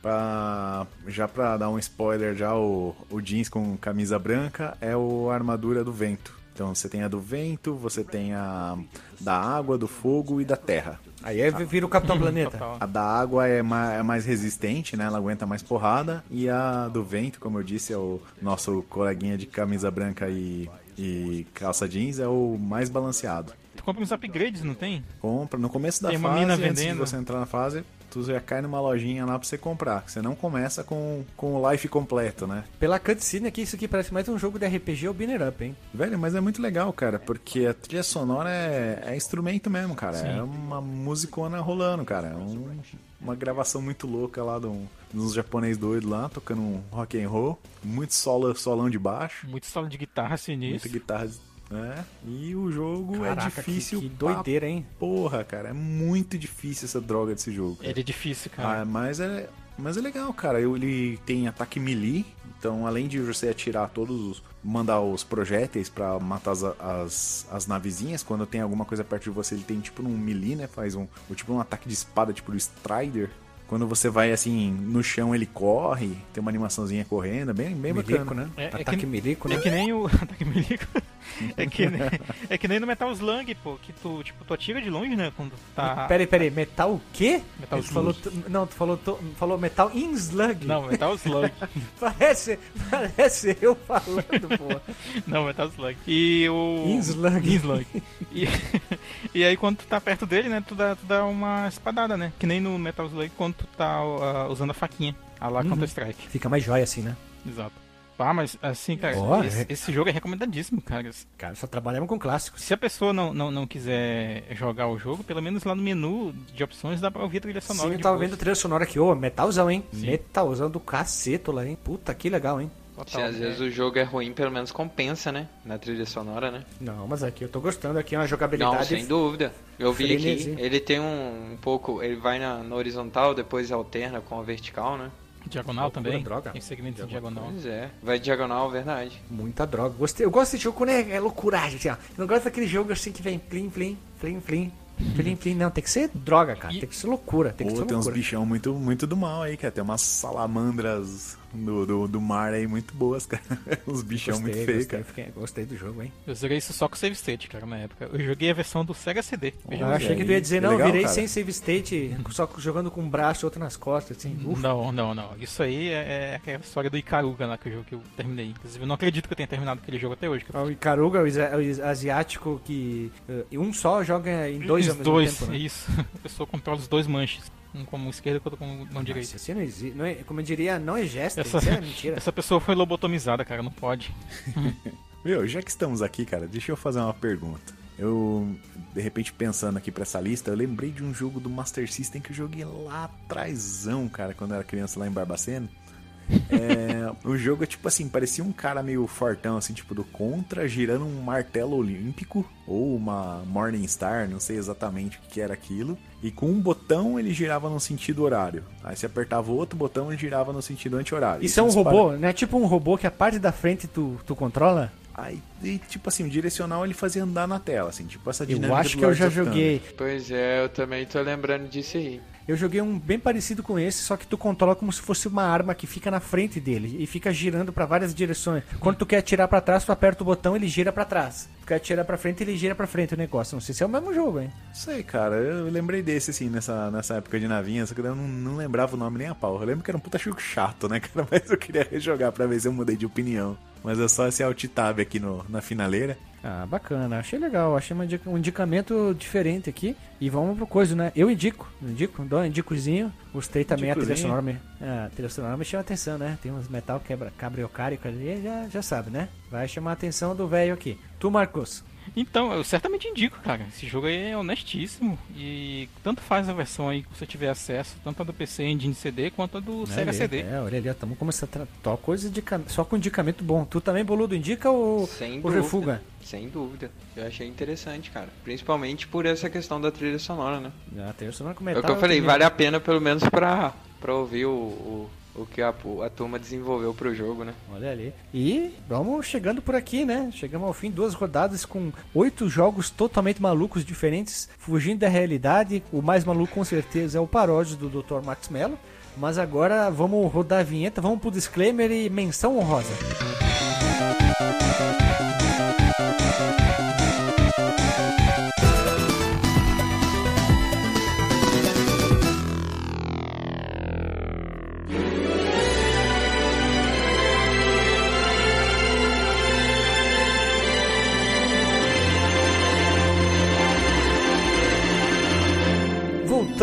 S2: Pra, já pra dar um spoiler, já o, o jeans com camisa branca é o a armadura do vento. Então você tem a do vento, você tem a da água, do fogo e da terra.
S1: Aí é- vira o Capitão Planeta.
S3: Total.
S2: A da água é mais, é mais resistente, né? Ela aguenta mais porrada. E a do vento, como eu disse, é o nosso coleguinha de camisa branca e, e calça jeans, é o mais balanceado.
S3: Tu compra uns upgrades, não tem?
S2: Compra. No começo da
S3: Tem uma
S2: fase,
S3: mina
S2: antes de
S3: vendendo.
S2: você entrar na fase, tu já cai numa lojinha lá pra você comprar. Você não começa com, com o life completo, né?
S1: Pela cutscene aqui, isso aqui parece mais um jogo de RPG ou Binner Up, hein?
S2: Velho, mas é muito legal, cara, porque a trilha sonora é, é instrumento mesmo, cara.
S3: Sim.
S2: É uma musicona rolando, cara. É um- uma gravação muito louca lá de um- dos japonês doidos lá, tocando um rock and roll. Muito solo, solão de baixo,
S3: Muito solo de guitarra
S2: muita
S3: sinistro.
S2: guitarra. Né? E o jogo é
S1: Caraca, que-
S2: difícil.
S1: que,
S2: pra
S1: doideira, hein?
S2: Porra, cara. É muito difícil essa droga desse jogo. cara.
S3: Ele é difícil,
S2: Ah,
S3: cara.
S2: mas é, mas é legal, cara. Ele tem ataque melee, então além de você atirar todos os. mandar os projéteis pra matar as, as, as navezinhas, quando tem alguma coisa perto de você, ele tem tipo um melee, né? Faz um. tipo um ataque de espada, tipo do Strider. Quando você vai assim no chão, ele corre, tem uma animaçãozinha correndo, é bem, bem
S1: Milico,
S2: bacana.
S1: né?
S3: É- é
S1: Ataque
S3: que-
S1: milico, né?
S3: É que nem o. Ataque milico. É que, nem, é que nem no Metal Slug, pô, que tu, tipo, tu atira de longe, né? Quando tá.
S1: Peraí, peraí, metal o quê?
S3: Metal
S1: Tu falou, tu- não, tu falou, tu falou metal in slug.
S3: Não, Metal Slug.
S1: Parece, parece eu falando, pô.
S3: Não, Metal Slug. E o.
S1: In slug.
S3: In Slug. E, e aí quando tu tá perto dele, né, tu dá, tu dá uma espadada, né? Que nem no Metal Slug quando tu tá ah, usando a faquinha. A lá
S1: Uhum.
S3: Counter-Strike.
S1: Fica mais jóia assim, né?
S3: Exato. Ah, mas assim, cara,
S1: Ó,
S3: esse,
S1: é-
S3: esse jogo é recomendadíssimo, cara.
S1: Cara, só trabalhamos com clássicos.
S3: Se a pessoa não, não, não quiser jogar o jogo, pelo menos lá no menu de opções dá pra ouvir a trilha sonora.
S1: Sim, eu tava
S3: depois.
S1: vendo a trilha sonora aqui, ô, metalzão, hein?
S3: Sim.
S1: Metalzão do caceto lá, hein? Puta, que legal, hein?
S4: Se
S3: Total,
S4: às
S3: é.
S4: vezes o jogo é ruim, pelo menos compensa, né? Na trilha sonora, né?
S1: Não, mas aqui eu tô gostando, aqui é uma
S4: Não,
S1: jogabilidade...
S4: sem dúvida. Eu vi
S1: Frenesi.
S4: aqui, ele tem um, um pouco. Ele vai na, na horizontal, depois alterna com a vertical, né?
S3: Diagonal
S1: Loucura,
S3: também.
S1: droga.
S3: Tem segmentos em diagonal.
S4: Pois é. Vai diagonal, verdade.
S1: Muita droga. Gostei. Eu gosto desse jogo quando é, é loucuragem, assim, ó. Eu não gosto daquele jogo assim que vem plim, plim, plim, plim, plim, plim. Não, tem que ser droga, cara.
S3: E-
S1: Tem que ser loucura. Tem que
S2: Pô,
S1: ser
S2: tem uns
S1: loucura.
S2: bichão muito, muito do mal aí, cara. Tem umas salamandras do, do, do mar aí muito boas, cara. uns bichão
S1: Gostei,
S2: muito feios,
S1: gostei,
S2: cara.
S1: fiquei- gostei do jogo, hein?
S3: Eu joguei isso só com save state, cara, na época. Eu joguei a versão do Sega CD.
S1: Eu achei que tu ia dizer,
S2: É
S1: não, eu
S2: legal,
S1: virei
S2: cara.
S1: sem save state, só jogando com um braço e outro nas costas, assim. Ufa.
S3: Não, não, não. Isso aí é, é aquela história do Icaruga lá que eu, que eu terminei. Inclusive, eu não acredito que eu tenha terminado aquele jogo até hoje. que eu-
S1: O Icaruga, o o asiático que eh, um só joga em dois
S3: Os
S1: ao mesmo
S3: dois,
S1: tempo, né?
S3: isso. A pessoa controla os dois manches. Um com a mão esquerda e outro com a mão direita.
S1: assim não existe. Não é, como eu diria, não é gesto,
S3: Essa-
S1: isso é mentira.
S3: Essa pessoa foi lobotomizada, cara, não pode.
S2: Meu, já que estamos aqui, cara, deixa eu fazer uma pergunta. Eu, de repente, pensando aqui pra essa lista, eu lembrei de um jogo do Master System que eu joguei lá atrásão, cara, quando eu era criança lá em Barbacena. É, o jogo é tipo assim, parecia um cara meio fortão, assim, tipo do Contra, girando um martelo olímpico, ou uma Morningstar, não sei exatamente o que era aquilo. E com um botão ele girava no sentido horário. Aí você apertava o outro botão e girava no sentido anti-horário.
S1: Isso é um
S2: dispara-
S1: robô, né? Tipo um robô que a parte da frente tu, tu controla?
S2: Aí, e, tipo assim, o direcional ele fazia andar na tela, assim, tipo essa dinâmica
S1: Eu acho
S2: do
S1: que eu já joguei.
S4: Pois é, eu também tô lembrando disso aí.
S1: Eu joguei um bem parecido com esse, só que tu controla como se fosse uma arma que fica na frente dele e fica girando pra várias direções. Quando tu quer atirar pra trás, tu aperta o botão, ele gira pra trás. Quer atirar pra frente, ele gira pra frente o negócio. Não sei se é o mesmo jogo, hein?
S2: Sei, cara, eu lembrei desse, assim, nessa, nessa época de navinha, só que eu não, não lembrava o nome nem a pau. Eu lembro que era um puta jogo chato, né, cara? Mas eu queria rejogar pra ver se eu mudei de opinião. Mas é só esse alt-tab aqui no, na finaleira.
S1: Ah, bacana. Achei legal. Achei um indicamento diferente aqui. E vamos pro coisa, né? Eu indico. Indico. Dou um indicozinho. Gostei também. A trilha
S2: Indicozinho.
S1: sonora, me, ah, a trilha sonora me chama atenção, né? Tem uns metal quebra, cabriocárico ali. Já, já sabe, né? Vai chamar a atenção do velho aqui. Tu, Marcos.
S3: Então, eu certamente indico, cara. Esse jogo aí é honestíssimo. E tanto faz a versão aí que você tiver acesso, tanto a do PC Engine CD quanto a do Sega
S1: ali,
S3: CD.
S1: É, olha ali, estamos começando a tratar coisa de só com indicamento bom. Tu também, boludo, indica ou,
S4: Sem
S1: ou
S4: dúvida.
S1: refuga?
S4: Sem dúvida. Eu achei interessante, cara. Principalmente por essa questão da trilha sonora, né?
S1: A trilha sonora com
S4: É o que eu falei, vale a pena pelo menos pra, pra ouvir o, o, o que a, a turma desenvolveu pro jogo, né?
S1: Olha ali. E vamos chegando por aqui, né? Chegamos ao fim, duas rodadas com oito jogos totalmente malucos, diferentes, fugindo da realidade. O mais maluco com certeza é o paródio do Dr. Max Mello. Mas agora vamos rodar a vinheta, vamos pro disclaimer e menção honrosa.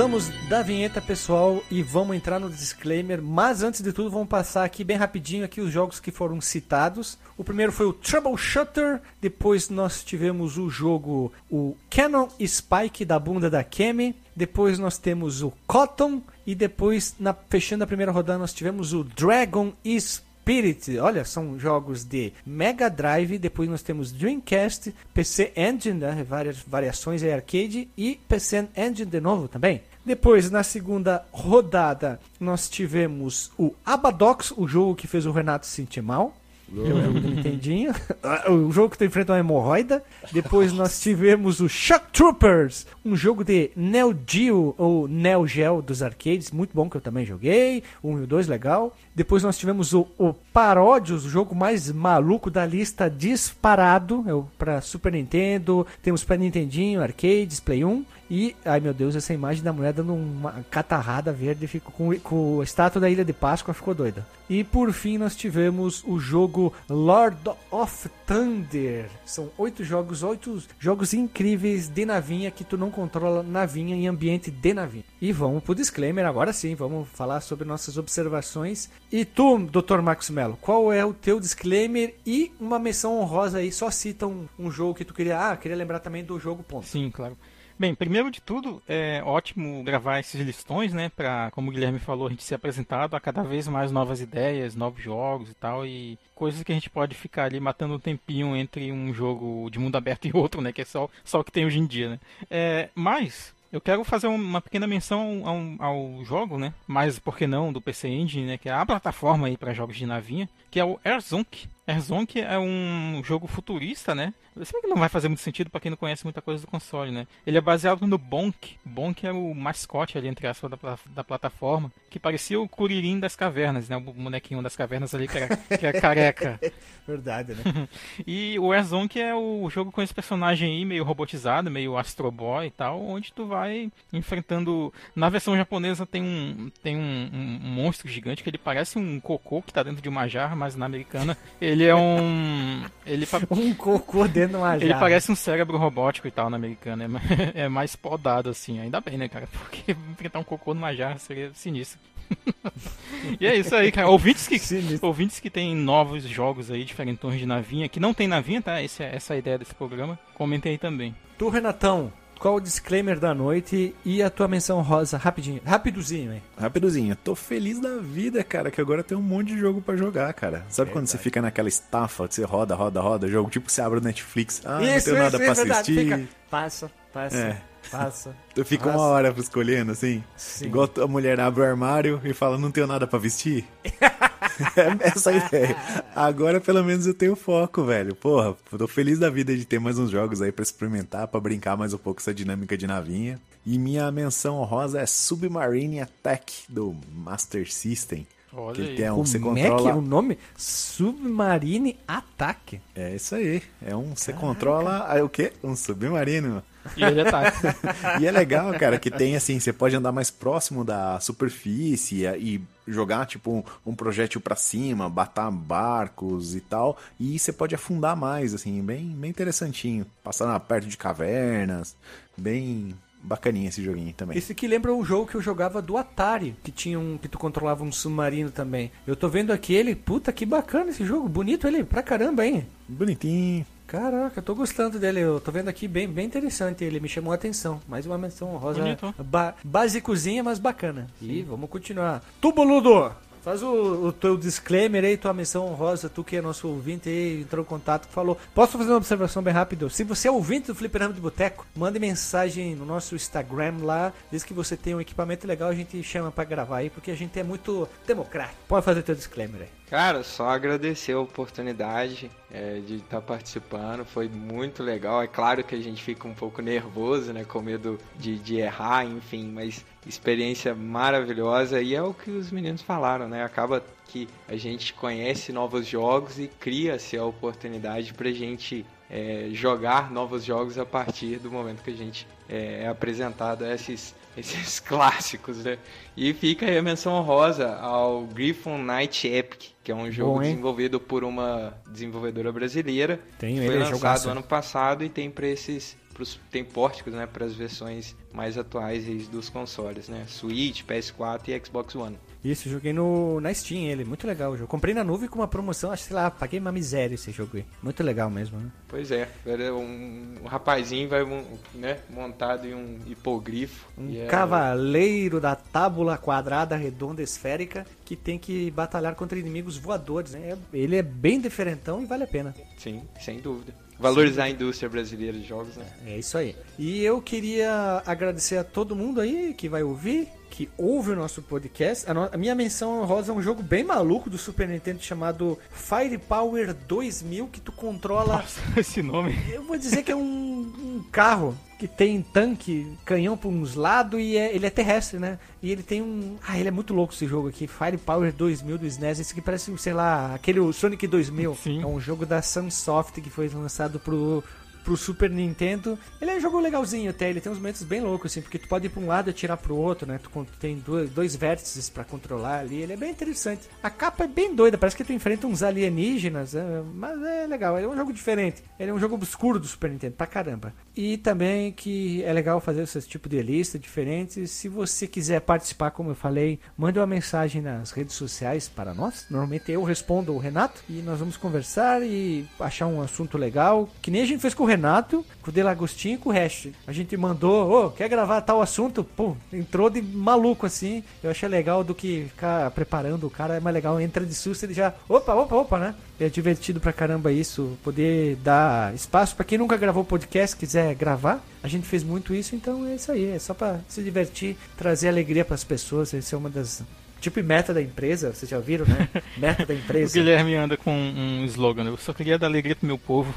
S1: Voltamos da vinheta, pessoal, e vamos entrar no disclaimer. Mas antes de tudo, vamos passar aqui bem rapidinho aqui os jogos que foram citados. O primeiro foi o Troubleshooter, depois nós tivemos o jogo o Canon Spike da bunda da Kemi, depois nós temos o Cotton e depois na fechando a primeira rodada nós tivemos o Dragon Spirit. Olha, são jogos de Mega Drive, depois nós temos Dreamcast, PC Engine, né, várias variações aí arcade e PC Engine de novo também. Depois, na segunda rodada, nós tivemos o Abadox, o jogo que fez o Renato se sentir mal. É o jogo do Nintendinho. o jogo que tu enfrenta uma hemorroida. Depois nós tivemos o Shock Troopers, um jogo de Neo Geo ou Neo Geo dos arcades, muito bom que eu também joguei. Um e o dois, legal. Depois nós tivemos o, o Parodius, o jogo mais maluco da lista disparado. É o pra Super Nintendo, temos para Nintendinho, arcades, Play 1. E, ai meu Deus, essa imagem da mulher dando uma catarrada verde ficou com, com a estátua da Ilha de Páscoa ficou doida. E por fim nós tivemos o jogo Lord of Thunder. São oito jogos, oito jogos incríveis de navinha que tu não controla navinha em ambiente de navinha. E vamos pro disclaimer agora sim, vamos falar sobre nossas observações. E tu, Dr. Max Mello, qual é o teu disclaimer e uma menção honrosa aí? Só cita um, um jogo que tu queria. Ah, queria lembrar também do jogo ponto.
S3: Sim, claro. Bem, primeiro de tudo, é ótimo gravar esses listões, né? Pra, como o Guilherme falou, a gente ser apresentado a cada vez mais novas ideias, novos jogos e tal, e coisas que a gente pode ficar ali matando um tempinho entre um jogo de mundo aberto e outro, né? Que é só, só o que tem hoje em dia, né? É, mas, eu quero fazer uma pequena menção ao, ao, jogo, né? Mas por que não do PC Engine, né? Que é a plataforma aí para jogos de navinha, que é o Airzonk. Airzonk é um jogo futurista, né? Se bem que não vai fazer muito sentido para quem não conhece muita coisa do console, né? Ele é baseado no Bonk. Bonk é o mascote ali, entre aspas, da, da plataforma, que parecia o Kuririn das cavernas, né? O bonequinho das cavernas ali que era, que era careca.
S1: Verdade, né?
S3: e o Airzonk é o jogo com esse personagem aí, meio robotizado, meio Astro Boy e tal, onde tu vai enfrentando... Na versão japonesa tem um, tem um, um monstro gigante que ele parece um cocô que tá dentro de uma jarra, mas na americana ele é um... Ele...
S1: um cocô dentro de uma jarra.
S3: Ele parece um cérebro robótico e tal na americana, é mais, é mais podado assim, ainda bem, né, cara? Porque enfrentar um cocô numa jarra seria sinistro. e é isso aí, cara. Ouvintes que, ouvintes que tem novos jogos aí, diferentões de navinha, que não tem navinha, tá? Essa, essa é a ideia desse programa. Comentem aí também.
S1: Tu, Renatão, qual o disclaimer da noite e a tua menção rosa rapidinho, rapidozinho, hein?
S2: Rapidozinho. Tô feliz da vida, cara, que agora tem um monte de jogo para jogar, cara. Sabe verdade. quando você fica naquela estafa, você roda, roda, roda, jogo, tipo você abre o Netflix, ah, isso, não tenho nada isso, pra assistir. Fica,
S1: passa, passa. É. Passa.
S2: Tu fica passa. uma hora escolhendo, assim? Sim. Igual a mulher abre o armário e fala, não tenho nada para vestir. é essa ideia. Agora pelo menos eu tenho foco, velho. Porra, tô feliz da vida de ter mais uns jogos aí para experimentar, para brincar mais um pouco essa dinâmica de navinha. E minha menção honrosa é Submarine Attack do Master System.
S1: Olha que aí. Tem um, você Como controla... é que é o nome? Submarine Attack.
S2: É isso aí. É um. Você controla. É o quê? Um submarino.
S3: E ele ataca.
S2: e é legal, cara, que tem assim, você pode andar mais próximo da superfície e jogar tipo um, um projétil para cima, batar barcos e tal, e você pode afundar mais, assim, bem, bem interessantinho. Passar perto de cavernas, bem bacaninha esse joguinho também.
S1: Esse aqui lembra o jogo que eu jogava do Atari, que tinha um que tu controlava um submarino também. Eu tô vendo aqui ele, puta que bacana esse jogo, bonito ele pra caramba, hein?
S2: Bonitinho.
S1: Caraca, eu tô gostando dele. Eu tô vendo aqui bem, bem interessante. Ele me chamou a atenção. Mais uma menção rosa. Ba basicozinha, mas bacana. Sim. E vamos continuar. Tu, boludo! Faz o, o, teu disclaimer aí, tua menção honrosa, tu que é nosso ouvinte aí, entrou em contato, falou. Posso fazer uma observação bem rápido? Se você é ouvinte do Fliperama de Boteco, mande mensagem no nosso Instagram lá, diz que você tem um equipamento legal, a gente chama para gravar aí, porque a gente é muito democrático. Pode fazer teu disclaimer aí.
S4: Cara, só agradecer a oportunidade é, de estar tá participando, foi muito legal. É claro que a gente fica um pouco nervoso, né, com medo de, de errar, enfim, mas experiência maravilhosa e é o que os meninos falaram, né? Acaba que a gente conhece novos jogos e cria-se a oportunidade para a gente é, jogar novos jogos a partir do momento que a gente é, é apresentado a esses, esses clássicos, né? E fica aí a menção honrosa ao Griffon Night Epic, que é um jogo Bom, desenvolvido por uma desenvolvedora brasileira. Foi
S1: ele,
S4: lançado ano passado e tem para esses pros, tem pórticos, né, para as versões mais atuais dos consoles, né? Switch, PS4 e Xbox One.
S1: Isso, joguei no, na Steam ele, muito legal o jogo. Comprei na nuvem com uma promoção, acho que sei lá, paguei uma miséria esse jogo aí. Muito legal mesmo, né?
S4: Pois é, um, um rapazinho vai né, montado em um hipogrifo.
S1: Um é... cavaleiro da tábula quadrada, redonda, esférica, que tem que batalhar contra inimigos voadores, né? Ele é bem diferentão e vale a pena.
S4: Sim, sem dúvida. Valorizar a indústria brasileira de jogos, né?
S1: É isso aí. E eu queria agradecer a todo mundo aí que vai ouvir, que ouve o nosso podcast. A, no... a minha menção rosa é um jogo bem maluco do Super Nintendo chamado Firepower 2000, que tu controla.
S3: Nossa, esse nome.
S1: Eu vou dizer que é um, um carro que tem tanque, canhão por uns lados e é, ele é terrestre, né? E ele tem um. Ah, ele é muito louco esse jogo aqui. Firepower 2000 do SNES. Esse aqui parece, sei lá, aquele Sonic 2000. Sim. É um jogo da Sunsoft que foi lançado pro pro Super Nintendo. Ele é um jogo legalzinho até, ele tem uns momentos bem loucos, assim, porque tu pode ir pra um lado e atirar pro outro, né? Tu tem dois, dois vértices para controlar ali, ele é bem interessante. A capa é bem doida, parece que tu enfrenta uns alienígenas, é, mas é legal, ele é um jogo diferente. Ele é um jogo obscuro do Super Nintendo, pra caramba. E também que é legal fazer esse tipo de lista diferente. Se você quiser participar, como eu falei, mande uma mensagem nas redes sociais para nós. Normalmente eu respondo o Renato e nós vamos conversar e achar um assunto legal, que nem a gente fez com o Renato, com o Delagostinho e com o Hash. A gente mandou, ô, oh, quer gravar tal assunto? Pô, entrou de maluco assim. Eu achei legal do que ficar preparando o cara, é mais legal, entra de susto ele já, opa, opa, opa, né? É divertido pra caramba isso, poder dar espaço para quem nunca gravou podcast, quiser gravar. A gente fez muito isso, então é isso aí, é só para se divertir, trazer alegria para as pessoas, essa é uma das tipo meta da empresa, vocês já viram, né? Meta da empresa.
S3: o Guilherme anda com um slogan, eu só queria dar alegria pro meu povo.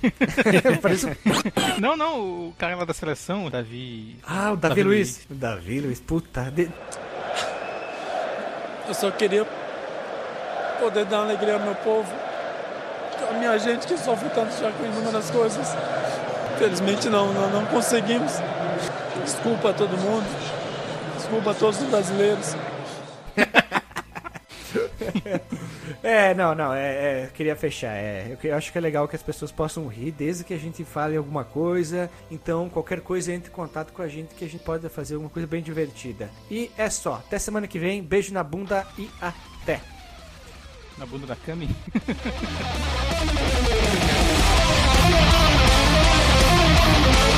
S3: Parece... não, não, o cara lá da seleção, o Davi.
S1: Ah, o Davi, Davi Luiz. Luiz. O Davi Luiz, puta. De...
S5: Eu só queria poder dar alegria ao meu povo. A minha gente que sofre tanto já com inúmeras coisas. Infelizmente não, não, não conseguimos. Desculpa a todo mundo. Desculpa a todos os brasileiros.
S1: é, não, não, é, é queria fechar. É, eu, eu acho que é legal que as pessoas possam rir desde que a gente fale alguma coisa. Então, qualquer coisa entre em contato com a gente que a gente pode fazer alguma coisa bem divertida. E é só. Até semana que vem. Beijo na bunda e até.
S3: Na bunda da Cami?